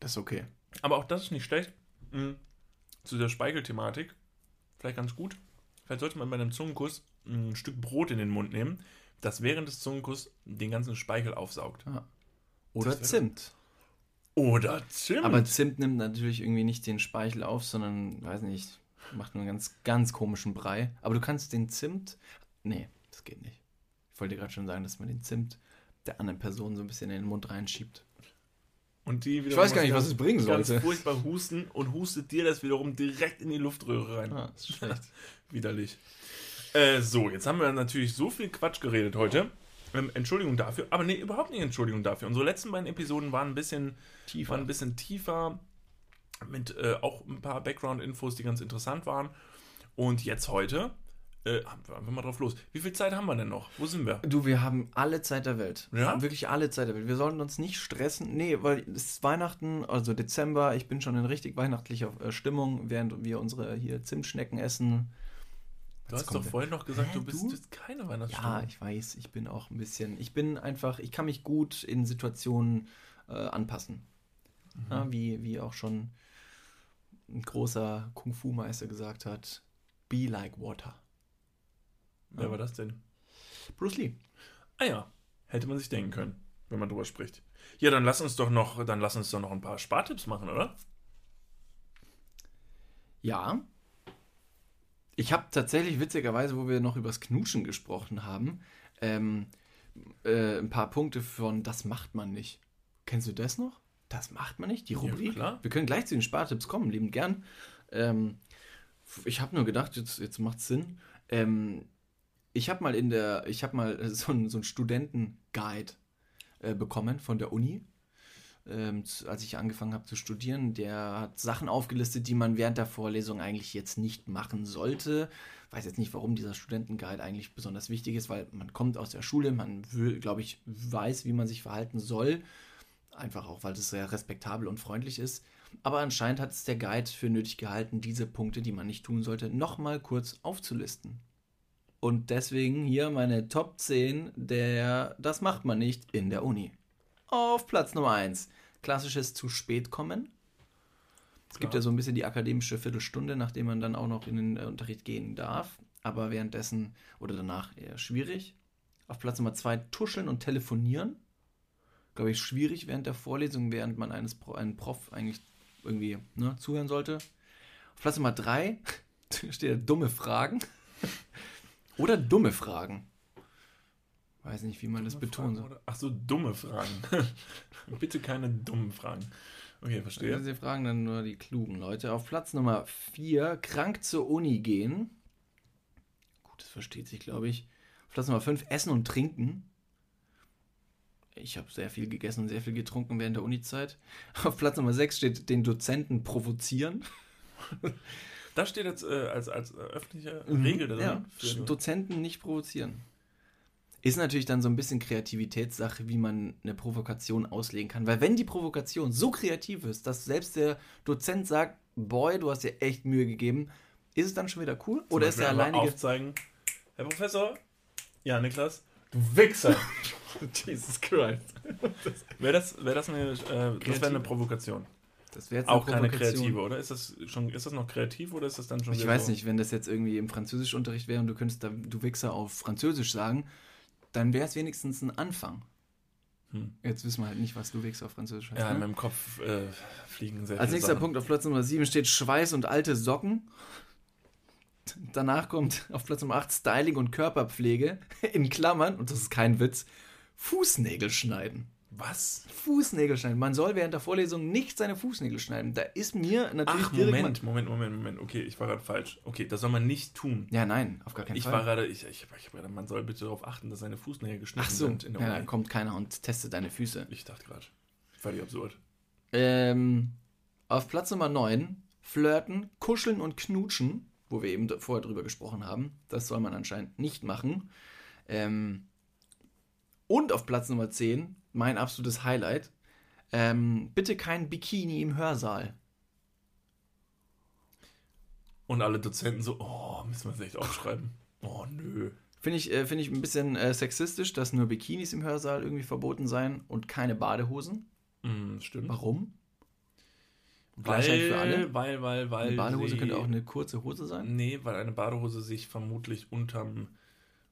Das ist okay. Aber auch das ist nicht schlecht. Mhm. Zu der Speichelthematik. Vielleicht ganz gut. Vielleicht sollte man bei einem Zungenkuss ein Stück Brot in den Mund nehmen, das während des Zungenkuss den ganzen Speichel aufsaugt. Oder Das wäre- Zimt. Oder Zimt. Aber Zimt nimmt natürlich irgendwie nicht den Speichel auf, sondern, weiß nicht, macht nur einen ganz, ganz komischen Brei. Aber du kannst den Zimt. Nee, das geht nicht. Ich wollte dir gerade schon sagen, dass man den Zimt der anderen Person so ein bisschen in den Mund reinschiebt. und die Ich weiß gar nicht, was es bringen Ganz sollte. furchtbar husten und hustet dir das wiederum direkt in die Luftröhre rein. Ah, das ist schlecht. Widerlich. Äh, so, jetzt haben wir natürlich so viel Quatsch geredet heute. Ähm, Entschuldigung dafür, aber nee, überhaupt nicht Entschuldigung dafür. Unsere letzten beiden Episoden waren ein bisschen tiefer, waren ein bisschen tiefer mit äh, auch ein paar Background-Infos, die ganz interessant waren. Und jetzt heute, äh, haben wir mal drauf los. Wie viel Zeit haben wir denn noch? Wo sind wir? Du, wir haben alle Zeit der Welt. Wir Ja? haben wirklich alle Zeit der Welt. Wir sollten uns nicht stressen. Nee, weil es ist Weihnachten, also Dezember. Ich bin schon in richtig weihnachtlicher äh, Stimmung, während wir unsere hier Zimtschnecken essen. Du hast doch vorhin noch gesagt, Hä, du bist, du? keine Weihnachtsstimmung. Ja, ich weiß, ich bin auch ein bisschen. Ich bin einfach, ich kann mich gut in Situationen äh, anpassen. Ja, wie, wie auch schon ein großer Kung-Fu-Meister gesagt hat: Be like water. Wer war das denn? Bruce Lee. Ah ja, hätte man sich denken können, wenn man drüber spricht. Ja, dann lass uns doch noch, dann lass uns doch noch ein paar Spartipps machen, oder? Ja. Ich habe tatsächlich witzigerweise, wo wir noch übers Knutschen gesprochen haben, ähm, äh, ein paar Punkte von Das macht man nicht. Kennst du das noch? Das macht man nicht, die Rubrik. klar. Wir können gleich zu den Spartipps kommen, lieben gern. Ähm, ich habe nur gedacht, jetzt, jetzt macht's Sinn. Ähm, ich habe mal in der, ich habe mal so einen so einen Studentenguide äh, bekommen von der Uni ähm, als ich angefangen habe zu studieren, der hat Sachen aufgelistet, die man während der Vorlesung eigentlich jetzt nicht machen sollte. Weiß jetzt nicht, warum dieser Studentenguide eigentlich besonders wichtig ist, weil man kommt aus der Schule, man glaube ich, weiß, wie man sich verhalten soll. Einfach auch, weil es sehr respektabel und freundlich ist. Aber anscheinend hat es der Guide für nötig gehalten, diese Punkte, die man nicht tun sollte, nochmal kurz aufzulisten. Und deswegen hier meine Top 10 der Das macht man nicht in der Uni. Auf Platz Nummer 1. Klassisches zu spät kommen. Es gibt ja so ein bisschen die akademische Viertelstunde, nachdem man dann auch noch in den äh, Unterricht gehen darf. Aber währenddessen oder danach eher schwierig. Auf Platz Nummer 2 tuscheln und telefonieren. Glaube ich, schwierig während der Vorlesung, während man eines Pro, einen Prof eigentlich irgendwie ne, zuhören sollte. Auf Platz Nummer 3 steht dumme Fragen. oder dumme Fragen. Weiß nicht, wie man das betonen soll. Ach so, dumme Fragen. Bitte keine dummen Fragen. Okay, verstehe. Sie fragen dann nur die klugen Leute. Auf Platz Nummer 4, krank zur Uni gehen. Gut, das versteht sich, glaube ich. Auf Platz Nummer 5, Essen und Trinken. ich habe sehr viel gegessen und sehr viel getrunken während der Uni-Zeit. Auf Platz Nummer 6 steht den Dozenten provozieren. Das steht jetzt äh, als, als äh, öffentliche Mhm. Regel drin. Ja, Dozenten nicht provozieren. Ist natürlich dann so ein bisschen Kreativitätssache, wie man eine Provokation auslegen kann. Weil wenn die Provokation so kreativ ist, dass selbst der Dozent sagt, boy, du hast dir echt Mühe gegeben, ist es dann schon wieder cool? Zum Oder ist Beispiel der einfach alleinige... Aufzeigen. Herr Professor? Ja, Niklas? Du Wichser! Jesus Christ. Wäre das, wär das eine, äh, das wär eine Provokation? Das wäre jetzt Auch eine keine kreative, oder? Ist das schon, ist das noch kreativ oder ist das dann schon Ich weiß so? nicht, wenn das jetzt irgendwie im Französischunterricht wäre und du könntest da du Wichser auf Französisch sagen, dann wäre es wenigstens ein Anfang. Hm. Jetzt wissen wir halt nicht, was du Wichser auf Französisch heißt. Ja, in ne? meinem Kopf äh, fliegen sehr Als nächster Sachen. Punkt auf Platz Nummer 7 steht Schweiß und alte Socken. Danach kommt auf Platz Nummer 8 Styling und Körperpflege. In Klammern, und das ist kein Witz, Fußnägel schneiden. Was? Fußnägel schneiden. Man soll während der Vorlesung nicht seine Fußnägel schneiden. Da ist mir natürlich Ach, direkt Moment, Moment, Moment, Moment. Okay, ich war gerade falsch. Okay, das soll man nicht tun. Ja, nein, auf gar keinen Ich Fall. war gerade, ich, ich, ich hab gerade, man soll bitte darauf achten, dass seine Fußnägel geschnitten Ach so, sind in der ja, Uni. dann kommt keiner und testet deine Füße. Ich dachte gerade, völlig absurd. Ähm, auf Platz Nummer 9 Flirten, Kuscheln und Knutschen, wo wir eben vorher drüber gesprochen haben. Das soll man anscheinend nicht machen. Ähm, und auf Platz Nummer 10, mein absolutes Highlight, ähm, bitte kein Bikini im Hörsaal. Und alle Dozenten so, oh, müssen wir das echt aufschreiben? Oh, nö. Finde ich, äh, finde ich ein bisschen äh, sexistisch, dass nur Bikinis im Hörsaal irgendwie verboten seien und keine Badehosen. Hm, stimmt. Warum? Gleichheit für alle? Weil, weil, weil. Eine Badehose sie- könnte auch eine kurze Hose sein. Nee, weil eine Badehose sich vermutlich unterm,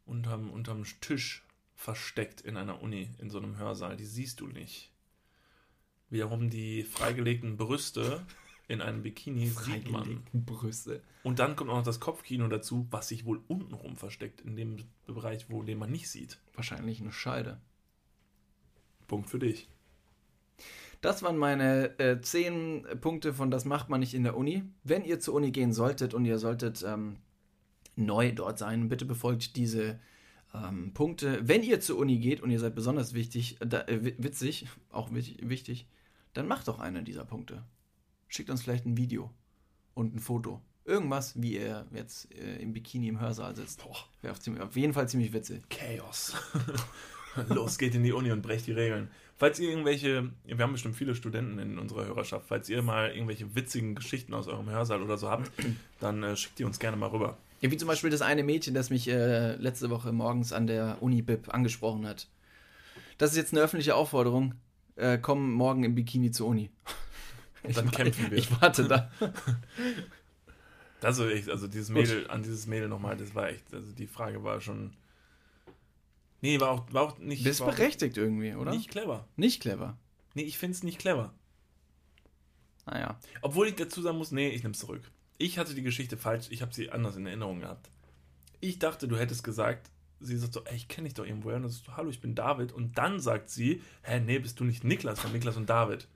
unterm, unterm Tisch versteckt in einer Uni, in so einem Hörsaal. Die siehst du nicht. Wiederum die freigelegten Brüste in einem Bikini sieht man. Brüste. Und dann kommt auch noch das Kopfkino dazu, was sich wohl untenrum versteckt, in dem Bereich, wo den man nicht sieht. Wahrscheinlich eine Scheide. Punkt für dich. Das waren meine äh, zehn Punkte von Das macht man nicht in der Uni. Wenn ihr zur Uni gehen solltet und ihr solltet ähm, neu dort sein, bitte befolgt diese ähm, Punkte. Wenn ihr zur Uni geht und ihr seid besonders wichtig, da, äh, wi- witzig, auch wichtig, dann macht doch einen dieser Punkte. Schickt uns vielleicht ein Video und ein Foto. Irgendwas, wie ihr jetzt äh, im Bikini im Hörsaal sitzt. Wäre auf, auf jeden Fall ziemlich witzig. Chaos. Los, geht in die Uni und brecht die Regeln. Falls ihr irgendwelche, wir haben bestimmt viele Studenten in unserer Hörerschaft, falls ihr mal irgendwelche witzigen Geschichten aus eurem Hörsaal oder so habt, dann äh, schickt die uns gerne mal rüber. Ja, wie zum Beispiel das eine Mädchen, das mich äh, letzte Woche morgens an der Uni-Bib angesprochen hat. Das ist jetzt eine öffentliche Aufforderung. Äh, komm morgen im Bikini zur Uni. Dann wa- kämpfen wir. Ich warte da. Also, echt, also dieses Mädel, an dieses Mädel nochmal, das war echt, also die Frage war schon. Nee, war auch, war auch nicht. Bist war auch berechtigt irgendwie, oder? Nicht clever. Nicht clever. Nee, ich finde es nicht clever. Naja. Obwohl ich dazu sagen muss, nee, ich nehme es zurück. Ich hatte die Geschichte falsch, ich habe sie anders in Erinnerung gehabt. Ich dachte, du hättest gesagt, sie sagt so, ey, ich kenne dich doch irgendwoher. Und das ist so, hallo, ich bin David. Und dann sagt sie, hä, nee, bist du nicht Niklas von Niklas und David?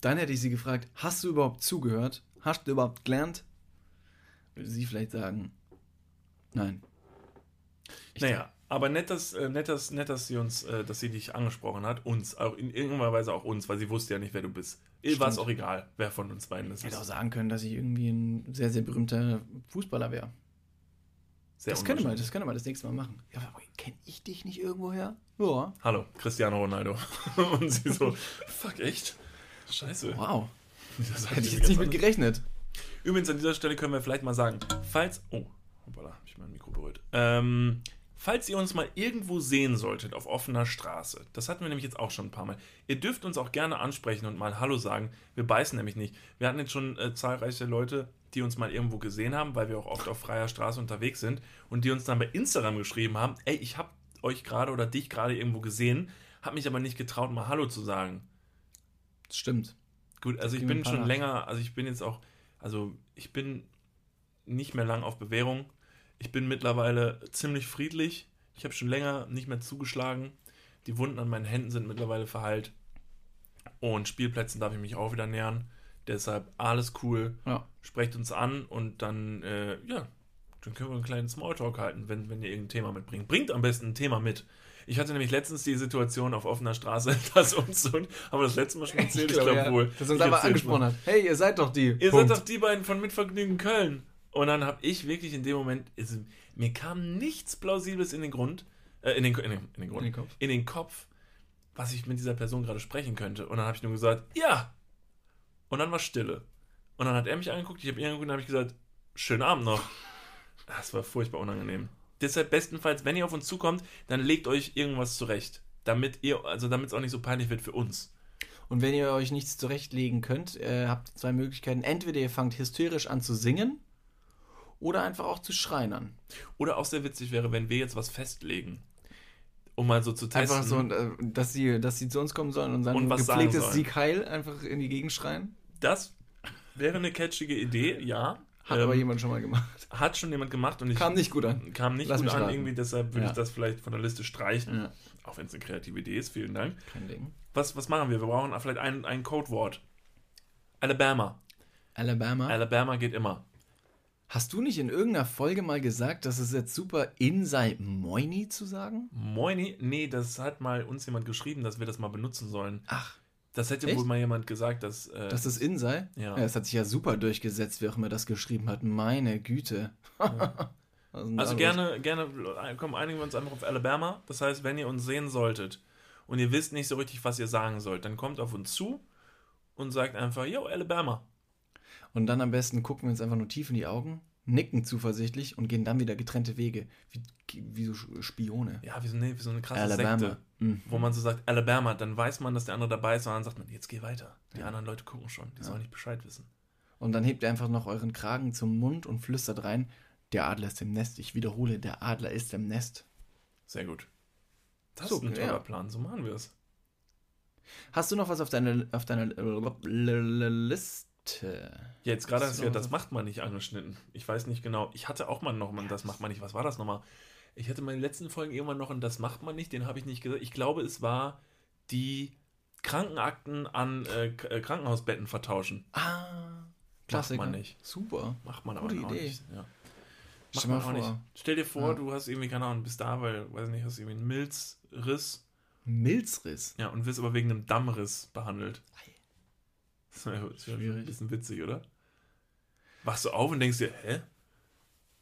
Dann hätte ich sie gefragt, hast du überhaupt zugehört? Hast du überhaupt gelernt? Würde sie vielleicht sagen, nein. Ich naja, aber nett, dass, äh, nett, dass, nett, dass sie uns, äh, dass sie dich angesprochen hat, uns, auch in irgendeiner Weise auch uns, weil sie wusste ja nicht, wer du bist. Ihr war es auch egal, wer von uns beiden das Ich hätte auch ist. sagen können, dass ich irgendwie ein sehr, sehr berühmter Fußballer wäre. Sehr Das könnte man, das könnte man das nächste Mal machen. Ja, aber kenne ich dich nicht irgendwoher? Ja. Hallo, Cristiano Ronaldo. und sie so, fuck, echt? Scheiße. Wow. Das Hätte ich jetzt nicht mit gerechnet. Übrigens, an dieser Stelle können wir vielleicht mal sagen, falls. Oh, hoppala, hab ich mein Mikro berührt. Ähm, falls ihr uns mal irgendwo sehen solltet auf offener Straße, das hatten wir nämlich jetzt auch schon ein paar Mal. Ihr dürft uns auch gerne ansprechen und mal Hallo sagen. Wir beißen nämlich nicht. Wir hatten jetzt schon äh, zahlreiche Leute, die uns mal irgendwo gesehen haben, weil wir auch oft auf freier Straße unterwegs sind und die uns dann bei Instagram geschrieben haben: Ey, ich hab euch gerade oder dich gerade irgendwo gesehen, hab mich aber nicht getraut, mal Hallo zu sagen. Das stimmt. Gut, also ich bin schon länger, also ich bin jetzt auch, also ich bin nicht mehr lang auf Bewährung. Ich bin mittlerweile ziemlich friedlich. Ich habe schon länger nicht mehr zugeschlagen. Die Wunden an meinen Händen sind mittlerweile verheilt. Und Spielplätzen darf ich mich auch wieder nähern. Deshalb alles cool. Ja. Sprecht uns an und dann, äh, ja, dann können wir einen kleinen Smalltalk halten, wenn, wenn ihr irgendein Thema mitbringt. Bringt am besten ein Thema mit. Ich hatte nämlich letztens die Situation auf offener Straße, dass uns so, haben wir das letzte Mal schon erzählt, ich glaube ja, wohl. Dass uns aber angesprochen hat. Hey, ihr seid doch die. Ihr Punkt. seid doch die beiden von Mitvergnügen Köln. Und dann habe ich wirklich in dem Moment, es, mir kam nichts Plausibles in den Grund, äh, in, den, in, den, in den Grund, In den Kopf. in den Kopf, was ich mit dieser Person gerade sprechen könnte. Und dann habe ich nur gesagt, ja. Und dann war Stille. Und dann hat er mich angeguckt, ich habe ihn angeguckt und habe ich gesagt, schönen Abend noch. Das war furchtbar unangenehm. Deshalb bestenfalls, wenn ihr auf uns zukommt, dann legt euch irgendwas zurecht. Damit ihr, also damit es auch nicht so peinlich wird für uns. Und wenn ihr euch nichts zurechtlegen könnt, äh, habt ihr zwei Möglichkeiten. Entweder ihr fangt hysterisch an zu singen oder einfach auch zu schreinern. Oder auch sehr witzig wäre, wenn wir jetzt was festlegen. Um mal so zu testen. Einfach so, äh, dass sie, dass sie zu uns kommen sollen und dann Und was sagen gepflegtes sollen. Sieg Heil einfach in die Gegend schreien. Das wäre eine catchige Idee, ja. Hat Ähm, aber jemand schon mal gemacht. Hat schon jemand gemacht und ich Kam nicht gut an. kam nicht Lass gut an irgendwie, deshalb würde Ja. ich das vielleicht von der Liste streichen. Ja. Auch wenn es eine kreative Idee ist, vielen Dank. Kein Ding. Was, was machen wir? Wir brauchen vielleicht ein, ein Codewort. Alabama. Alabama. Alabama geht immer. Hast du nicht in irgendeiner Folge mal gesagt, dass es jetzt super in sei, Moini zu sagen? Moini? Nee, das hat mal uns jemand geschrieben, dass wir das mal benutzen sollen. Ach, Das hätte Echt? wohl mal jemand gesagt, dass. Äh, dass es in sei? Ja. Das hat sich ja super durchgesetzt, wer auch immer das geschrieben hat. Meine Güte. Da Also gerne, gerne, komm, einigen wir uns einfach auf Alabama. Das heißt, wenn ihr uns sehen solltet und ihr wisst nicht so richtig, was ihr sagen sollt, dann kommt auf uns zu und sagt einfach, yo, Alabama. Und dann am besten gucken wir uns einfach nur tief in die Augen, nicken zuversichtlich und gehen dann wieder getrennte Wege. Wie, wie so Spione. Ja, wie so, nee, wie so eine krasse Alabama. Sekte. Mhm. Wo man so sagt, Alabama, dann weiß man, dass der andere dabei ist und dann sagt man, jetzt geh weiter. Die anderen Leute gucken schon, die sollen nicht Bescheid wissen. Und dann hebt ihr einfach noch euren Kragen zum Mund und flüstert rein, der Adler ist im Nest. Ich wiederhole, der Adler ist im Nest. Sehr gut. Das So, ist ein toller ja. Plan, so machen wir es. Hast du noch was auf deiner auf deiner Liste? Jetzt gerade Hast du ja, das macht man nicht angeschnitten. Ich weiß nicht genau. Ich hatte auch mal noch mal, das macht man nicht. Was war das nochmal? Ich hatte meine letzten Folgen irgendwann noch und das macht man nicht. Den habe ich nicht gesagt. Ich glaube, es war die Krankenakten an äh, äh, Krankenhausbetten vertauschen. Ah, Klassiker. man nicht. Super. Macht man aber Gute auch Idee. nicht. Ja. Macht Stell man auch nicht. Stell dir vor, Ja. du hast irgendwie, keine Ahnung, bist da, weil, weiß nicht, hast irgendwie einen Milzriss. Milzriss. Ja, und wirst aber wegen einem Dammriss behandelt. Das wäre wär ein Schwierig. bisschen witzig, oder? Wachst du auf und denkst dir, hä?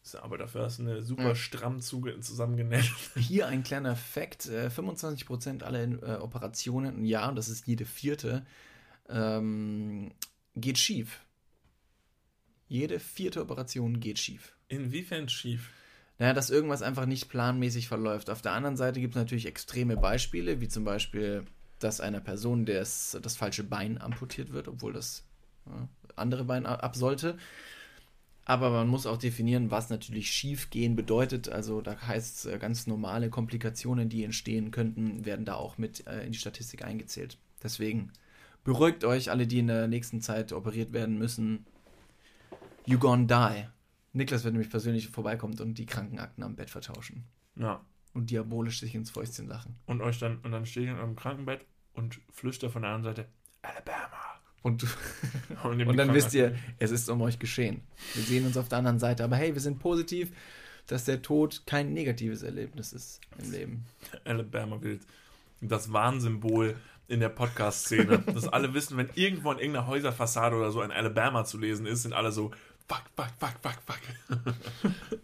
Ist Aber dafür hast du eine super Ja. stramm zusammengenäht. Hier ein kleiner Fakt: äh, 25% aller äh, Operationen im Jahr, und das ist jede vierte, ähm, geht schief. Jede vierte Operation geht schief. Inwiefern schief? Naja, dass irgendwas einfach nicht planmäßig verläuft. Auf der anderen Seite gibt es natürlich extreme Beispiele, wie zum Beispiel, dass einer Person das, das falsche Bein amputiert wird, obwohl das ja, andere Bein ab sollte. Aber man muss auch definieren, was natürlich schief gehen bedeutet. Also da heißt es, äh, ganz normale Komplikationen, die entstehen könnten, werden da auch mit äh, in die Statistik eingezählt. Deswegen beruhigt euch, alle, die in der nächsten Zeit operiert werden müssen. You gonna die. Niklas wird nämlich persönlich vorbeikommen und die Krankenakten am Bett vertauschen. Ja. Und diabolisch sich ins Fäustchen lachen. Und euch dann, und dann stehe ich in eurem Krankenbett und flüster von der anderen Seite, Alabama. Und, Und, und dann wisst ihr, es ist um euch geschehen. Wir sehen uns auf der anderen Seite. Aber hey, wir sind positiv, dass der Tod kein negatives Erlebnis ist im Leben. Alabama wild. Das Warnsymbol in der Podcast-Szene. dass alle wissen, wenn irgendwo an irgendeiner Häuserfassade oder so ein Alabama zu lesen ist, sind alle so, fuck, fuck, fuck, fuck, fuck.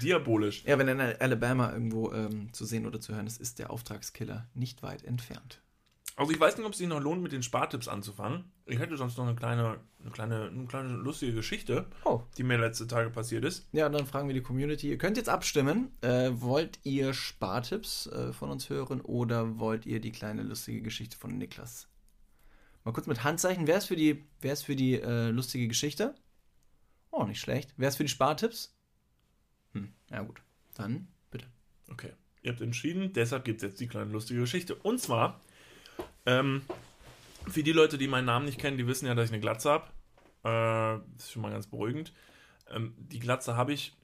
Diabolisch. Ja, wenn in Alabama irgendwo ähm, zu sehen oder zu hören ist, ist der Auftragskiller nicht weit entfernt. Also ich weiß nicht, ob es sich noch lohnt, mit den Spartipps anzufangen. Ich hätte sonst noch eine kleine, eine kleine, eine kleine lustige Geschichte, Oh. die mir letzte Tage passiert ist. Ja, und dann fragen wir die Community. Ihr könnt jetzt abstimmen. Äh, wollt ihr Spartipps äh, von uns hören oder wollt ihr die kleine lustige Geschichte von Niklas? Mal kurz mit Handzeichen. Wer ist für die, wer ist für die äh, lustige Geschichte? Oh, nicht schlecht. Wer ist für die Spartipps? Hm, ja gut. Dann bitte. Okay. Ihr habt entschieden, deshalb gibt es jetzt die kleine lustige Geschichte. Und zwar, ähm, für die Leute, die meinen Namen nicht kennen, die wissen ja, dass ich eine Glatze habe. Äh, das ist schon mal ganz beruhigend. Ähm, die Glatze habe ich,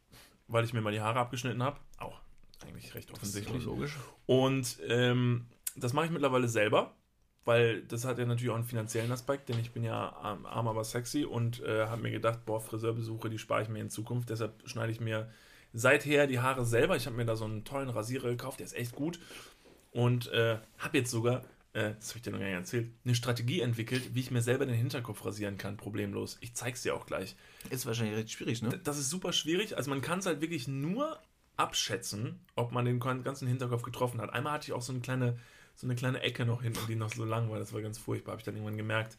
weil ich mir mal die Haare abgeschnitten habe. Auch eigentlich recht offensichtlich. logisch. Und ähm, das mache ich mittlerweile selber, weil das hat ja natürlich auch einen finanziellen Aspekt, denn ich bin ja arm, arm aber sexy und äh, habe mir gedacht, boah, Friseurbesuche, die spare ich mir in Zukunft. Deshalb schneide ich mir seither die Haare selber. Ich habe mir da so einen tollen Rasierer gekauft, der ist echt gut. und äh, habe jetzt sogar, äh, das habe ich dir noch gar nicht erzählt, eine Strategie entwickelt, wie ich mir selber den Hinterkopf rasieren kann, problemlos. Ich zeig's dir auch gleich. Ist wahrscheinlich recht schwierig, ne? Das ist super schwierig. Also man kann es halt wirklich nur abschätzen, ob man den ganzen Hinterkopf getroffen hat. Einmal hatte ich auch so eine kleine, so eine kleine Ecke noch hinten, die noch so lang war. Das war ganz furchtbar, habe ich dann irgendwann gemerkt.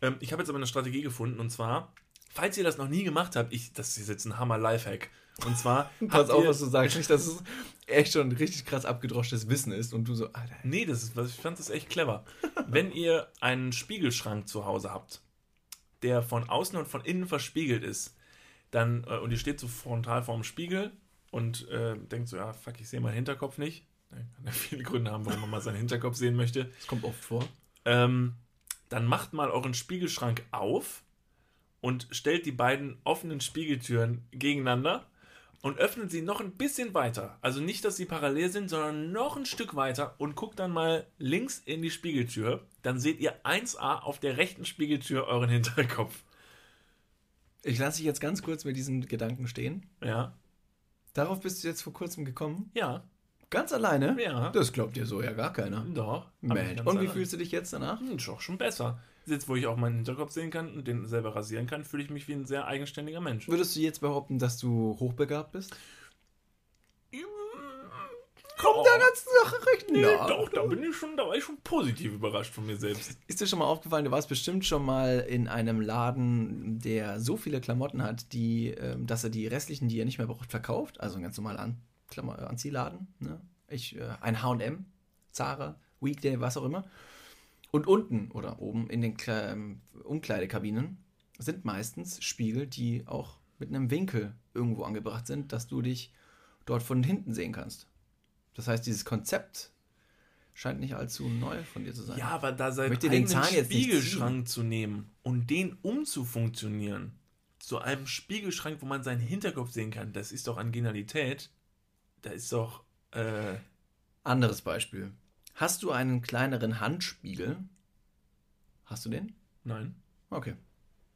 Ähm, ich habe jetzt aber eine Strategie gefunden und zwar, falls ihr das noch nie gemacht habt, ich, das ist jetzt ein Hammer Lifehack. Und zwar, Pass auf, was du sagst. Nicht, dass es echt schon richtig krass abgedroschtes Wissen ist und du so, Alter. Nee, das ist, was- ich fand das echt clever. Wenn ihr einen Spiegelschrank zu Hause habt, der von außen und von innen verspiegelt ist, dann, äh, und ihr steht so frontal vorm Spiegel und äh, denkt so, ja, fuck, ich sehe meinen Hinterkopf nicht. Da kann ja viele Gründe haben, warum man mal seinen Hinterkopf sehen möchte. Das kommt oft vor. Ähm, dann macht mal euren Spiegelschrank auf und stellt die beiden offenen Spiegeltüren gegeneinander und öffnet sie noch ein bisschen weiter. Also nicht, dass sie parallel sind, sondern noch ein Stück weiter und guckt dann mal links in die Spiegeltür. Dann seht ihr 1a auf der rechten Spiegeltür euren Hinterkopf. Ich lasse dich jetzt ganz kurz mit diesem Gedanken stehen. Ja. Darauf bist du jetzt vor kurzem gekommen. Ja. Ganz alleine? Ja. Das glaubt dir so ja gar keiner. Doch. Mensch. Und wie allein. fühlst du dich jetzt danach? Hm, auch schon besser. Jetzt, wo ich auch meinen Hinterkopf sehen kann und den selber rasieren kann, fühle ich mich wie ein sehr eigenständiger Mensch. Würdest du jetzt behaupten, dass du hochbegabt bist? Kommt der ganzen Sache recht Nee, nah. doch, da bin ich schon, da war ich schon positiv überrascht von mir selbst. Ist dir schon mal aufgefallen, du warst bestimmt schon mal in einem Laden, der so viele Klamotten hat, die, ähm, dass er die restlichen, die er nicht mehr braucht, verkauft. Also ein ganz normaler An Klammer Anziehladen. Ne? Ich, äh, ein H&M, Zara, Weekday, was auch immer. Und unten oder oben in den Kle ähm, Umkleidekabinen sind meistens Spiegel, die auch mit einem Winkel irgendwo angebracht sind, dass du dich dort von hinten sehen kannst. Das heißt, dieses Konzept scheint nicht allzu neu von dir zu sein. Ja, aber da seinen Möchte den eigenen Spiegelschrank zu nehmen und den umzufunktionieren zu einem Spiegelschrank, wo man seinen Hinterkopf sehen kann, das ist doch an Genialität. Da ist doch, äh, Anderes Beispiel. Hast du einen kleineren Handspiegel? Hast du den? nein. Okay.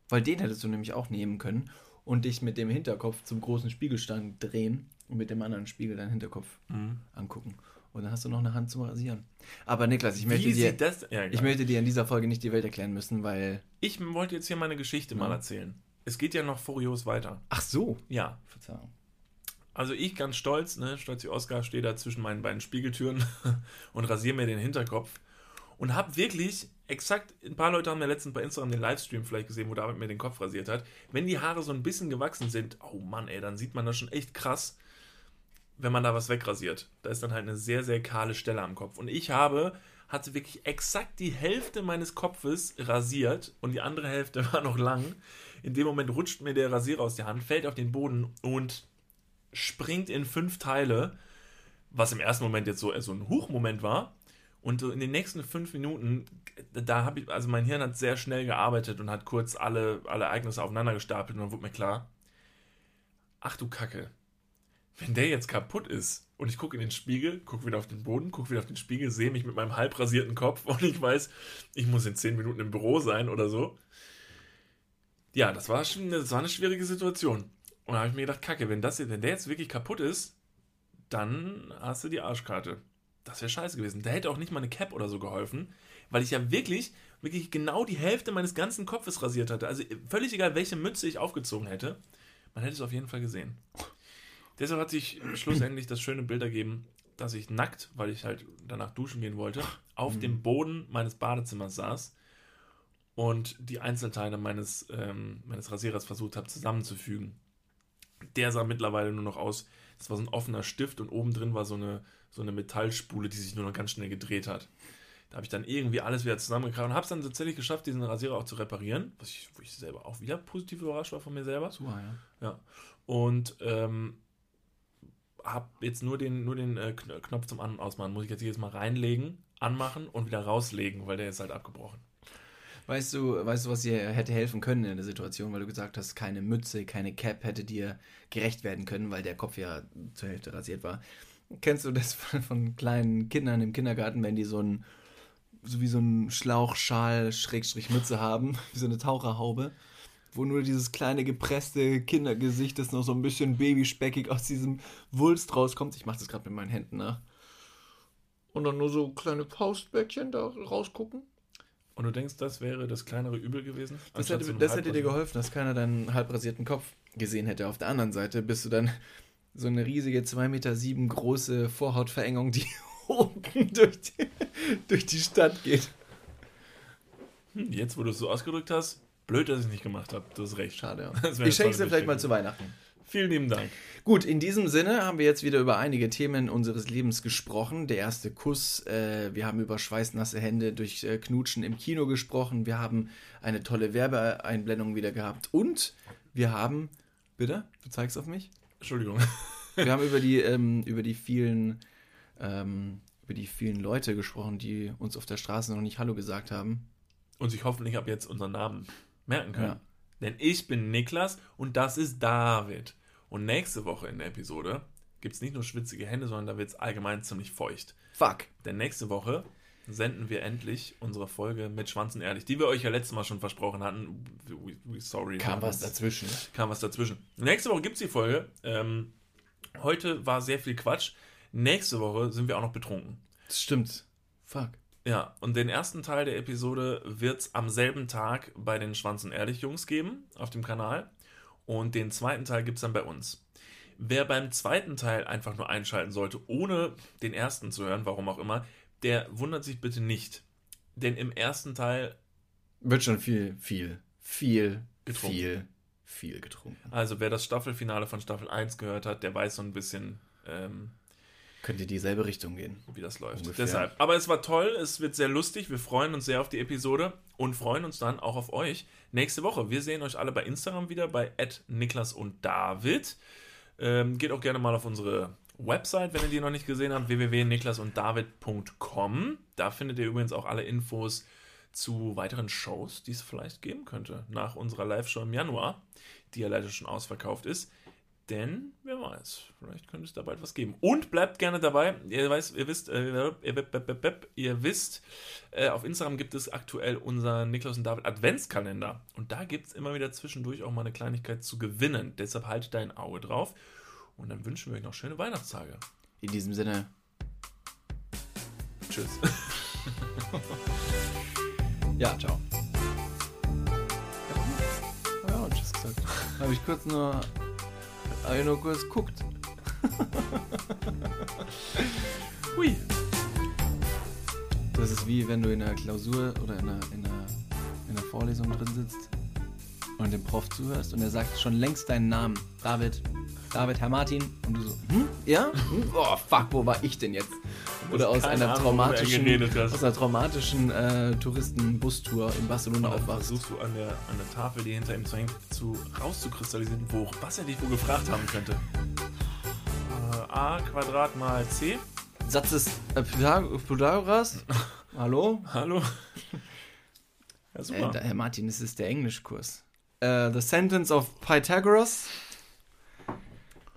Weil den hättest du nämlich auch nehmen können und dich mit dem Hinterkopf zum großen Spiegelstand drehen und mit dem anderen Spiegel deinen Hinterkopf Mhm. angucken. Und dann hast du noch eine Hand zum Rasieren. Aber Niklas, ich möchte, Wie dir, das? Ja, ich möchte dir in dieser Folge nicht die Welt erklären müssen, weil. ich wollte jetzt hier meine Geschichte mal Ja. erzählen. Es geht ja noch furios weiter. Ach so. Ja, Verzeihung. Also ich ganz stolz, ne, stolz wie Oscar, stehe da zwischen meinen beiden Spiegeltüren und rasiere mir den Hinterkopf. Und habe wirklich exakt, ein paar Leute haben ja letztens bei Instagram den Livestream vielleicht gesehen, wo David mir den Kopf rasiert hat. Wenn die Haare so ein bisschen gewachsen sind, oh Mann, ey, dann sieht man das schon echt krass, wenn man da was wegrasiert. Da ist dann halt eine sehr, sehr kahle Stelle am Kopf. Und ich habe, hatte wirklich exakt die Hälfte meines Kopfes rasiert und die andere Hälfte war noch lang. In dem Moment rutscht mir der Rasierer aus der Hand, fällt auf den Boden und springt in fünf Teile, was im ersten Moment jetzt so, so ein Hochmoment war. Und in den nächsten fünf Minuten, da habe ich, also mein Hirn hat sehr schnell gearbeitet und hat kurz alle, alle Ereignisse aufeinander gestapelt und dann wurde mir klar, ach du Kacke, wenn der jetzt kaputt ist und ich gucke in den Spiegel, gucke wieder auf den Boden, gucke wieder auf den Spiegel, sehe mich mit meinem halb rasierten Kopf und ich weiß, ich muss in zehn Minuten im Büro sein oder so. Ja, das war schon das war eine schwierige Situation. Und da habe ich mir gedacht, Kacke, wenn, das, wenn der jetzt wirklich kaputt ist, dann hast du die Arschkarte. Das wäre scheiße gewesen. Da hätte auch nicht mal eine Cap oder so geholfen, weil ich ja wirklich, wirklich genau die Hälfte meines ganzen Kopfes rasiert hatte. Also völlig egal, welche Mütze ich aufgezogen hätte, man hätte es auf jeden Fall gesehen. Deshalb hat sich schlussendlich das schöne Bild ergeben, dass ich nackt, weil ich halt danach duschen gehen wollte, auf dem Boden meines Badezimmers saß und die Einzelteile meines, ähm, meines Rasierers versucht habe zusammenzufügen. Der sah mittlerweile nur noch aus, das war so ein offener Stift und oben drin war so eine, so eine Metallspule, die sich nur noch ganz schnell gedreht hat. Da habe ich dann irgendwie alles wieder zusammengekriegt und habe es dann tatsächlich geschafft, diesen Rasierer auch zu reparieren, was ich, wo ich selber auch wieder positiv überrascht war von mir selber. Super, ja. Ja. Und ähm, habe jetzt nur den, nur den äh, Kn- Knopf zum An- und Ausmachen. Muss ich jetzt jedes Mal reinlegen, anmachen und wieder rauslegen, weil der ist halt abgebrochen. Weißt du, weißt du, was dir hätte helfen können in der Situation, weil du gesagt hast, keine Mütze, keine Cap hätte dir gerecht werden können, weil der Kopf ja zur Hälfte rasiert war. Kennst du das von, von kleinen Kindern im Kindergarten, wenn die so ein so wie so ein Schlauchschal Schrägstrich Mütze haben, wie so eine Taucherhaube, wo nur dieses kleine gepresste Kindergesicht, das noch so ein bisschen babyspeckig aus diesem Wulst rauskommt. Ich mache das gerade mit meinen Händen nach. und dann nur so kleine Faustbäckchen da rausgucken. Und du denkst, das wäre das kleinere Übel gewesen? Das hätte, das hätte dir geholfen, dass keiner deinen halbrasierten Kopf gesehen hätte. Auf der anderen Seite bist du dann so eine riesige 2,7 Meter sieben große Vorhautverengung, die oben durch die, durch die Stadt geht. Hm, Jetzt, wo du es so ausgedrückt hast, blöd, dass ich es nicht gemacht habe. Du hast recht. Schade, ja. Ich schenke es dir vielleicht mal zu Weihnachten. Vielen lieben Dank. Gut, in diesem Sinne haben wir jetzt wieder über einige Themen unseres Lebens gesprochen. Der erste Kuss, äh, wir haben über schweißnasse Hände durch äh, Knutschen im Kino gesprochen, wir haben eine tolle Werbeeinblendung wieder gehabt und wir haben, bitte, du zeigst auf mich? Entschuldigung. Wir haben über die, ähm, über die vielen, ähm, über die vielen Leute gesprochen, die uns auf der Straße noch nicht Hallo gesagt haben. Und sich hoffentlich ab jetzt unseren Namen merken können. Ja. Denn ich bin Niklas und das ist David. Und nächste Woche in der Episode gibt es nicht nur schwitzige Hände, sondern da wird es allgemein ziemlich feucht. Fuck. Denn nächste Woche senden wir endlich unsere Folge mit Schwanzen ehrlich, die wir euch ja letztes Mal schon versprochen hatten. We, we, sorry. Kam was dazwischen. Kam was dazwischen. Nächste Woche gibt es die Folge. Ähm, heute war sehr viel Quatsch. Nächste Woche sind wir auch noch betrunken. Das stimmt. Fuck. Ja, und den ersten Teil der Episode wird es am selben Tag bei den Schwanzen Ehrlich Jungs geben auf dem Kanal. Und den zweiten Teil gibt es dann bei uns. Wer beim zweiten Teil einfach nur einschalten sollte, ohne den ersten zu hören, warum auch immer, der wundert sich bitte nicht. Denn im ersten Teil, Wird schon viel, viel, viel, Getrunken. viel, viel getrunken. also wer das Staffelfinale von Staffel 1 gehört hat, der weiß so ein bisschen, ähm, Könnte dieselbe Richtung gehen. wie das läuft. Ungefähr. Deshalb. Aber es war toll, es wird sehr lustig. Wir freuen uns sehr auf die Episode und freuen uns dann auch auf euch nächste Woche. Wir sehen euch alle bei Instagram wieder bei Niklas und David. Ähm, geht auch gerne mal auf unsere Website, wenn ihr die noch nicht gesehen habt, www.niklasunddavid.com. Da findet ihr übrigens auch alle Infos zu weiteren Shows, die es vielleicht geben könnte nach unserer Live-Show im Januar, die ja leider schon ausverkauft ist. Denn, wer weiß, vielleicht könnte es da bald was geben. Und bleibt gerne dabei. Ihr, weiß, ihr wisst, äh, ihr, ihr wisst, äh, auf Instagram gibt es aktuell unser Niklas und David Adventskalender. Und da gibt es immer wieder zwischendurch auch mal eine Kleinigkeit zu gewinnen. Deshalb haltet da ein Auge drauf. Und dann wünschen wir euch noch schöne Weihnachtstage. In diesem Sinne, Tschüss. ja, ciao. Ja, tschüss gesagt. Habe ich kurz nur, nur kurz geguckt. Hui. Das ist wie wenn du in einer Klausur oder in einer, in einer, in einer Vorlesung drin sitzt und dem Prof zuhörst und er sagt schon längst deinen Namen. David, David, Herr Martin. Und du so, hm? Ja? Hm? Oh, fuck, wo war ich denn jetzt? Oder aus einer Ahnung, traumatischen, aus einer traumatischen äh, Touristenbustour in Barcelona aufwachst. versuchst du an der, an der Tafel, die hinter ihm zu hängen, zu, rauszukristallisieren, wo, was er dich wohl gefragt haben könnte. Äh, A Quadrat mal C. Satz des äh, Pythag- Pythagoras? Hallo? Hallo? Ja, Äh, super. da, Herr Martin, das ist der Englischkurs. Äh, the Sentence of Pythagoras.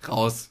Raus.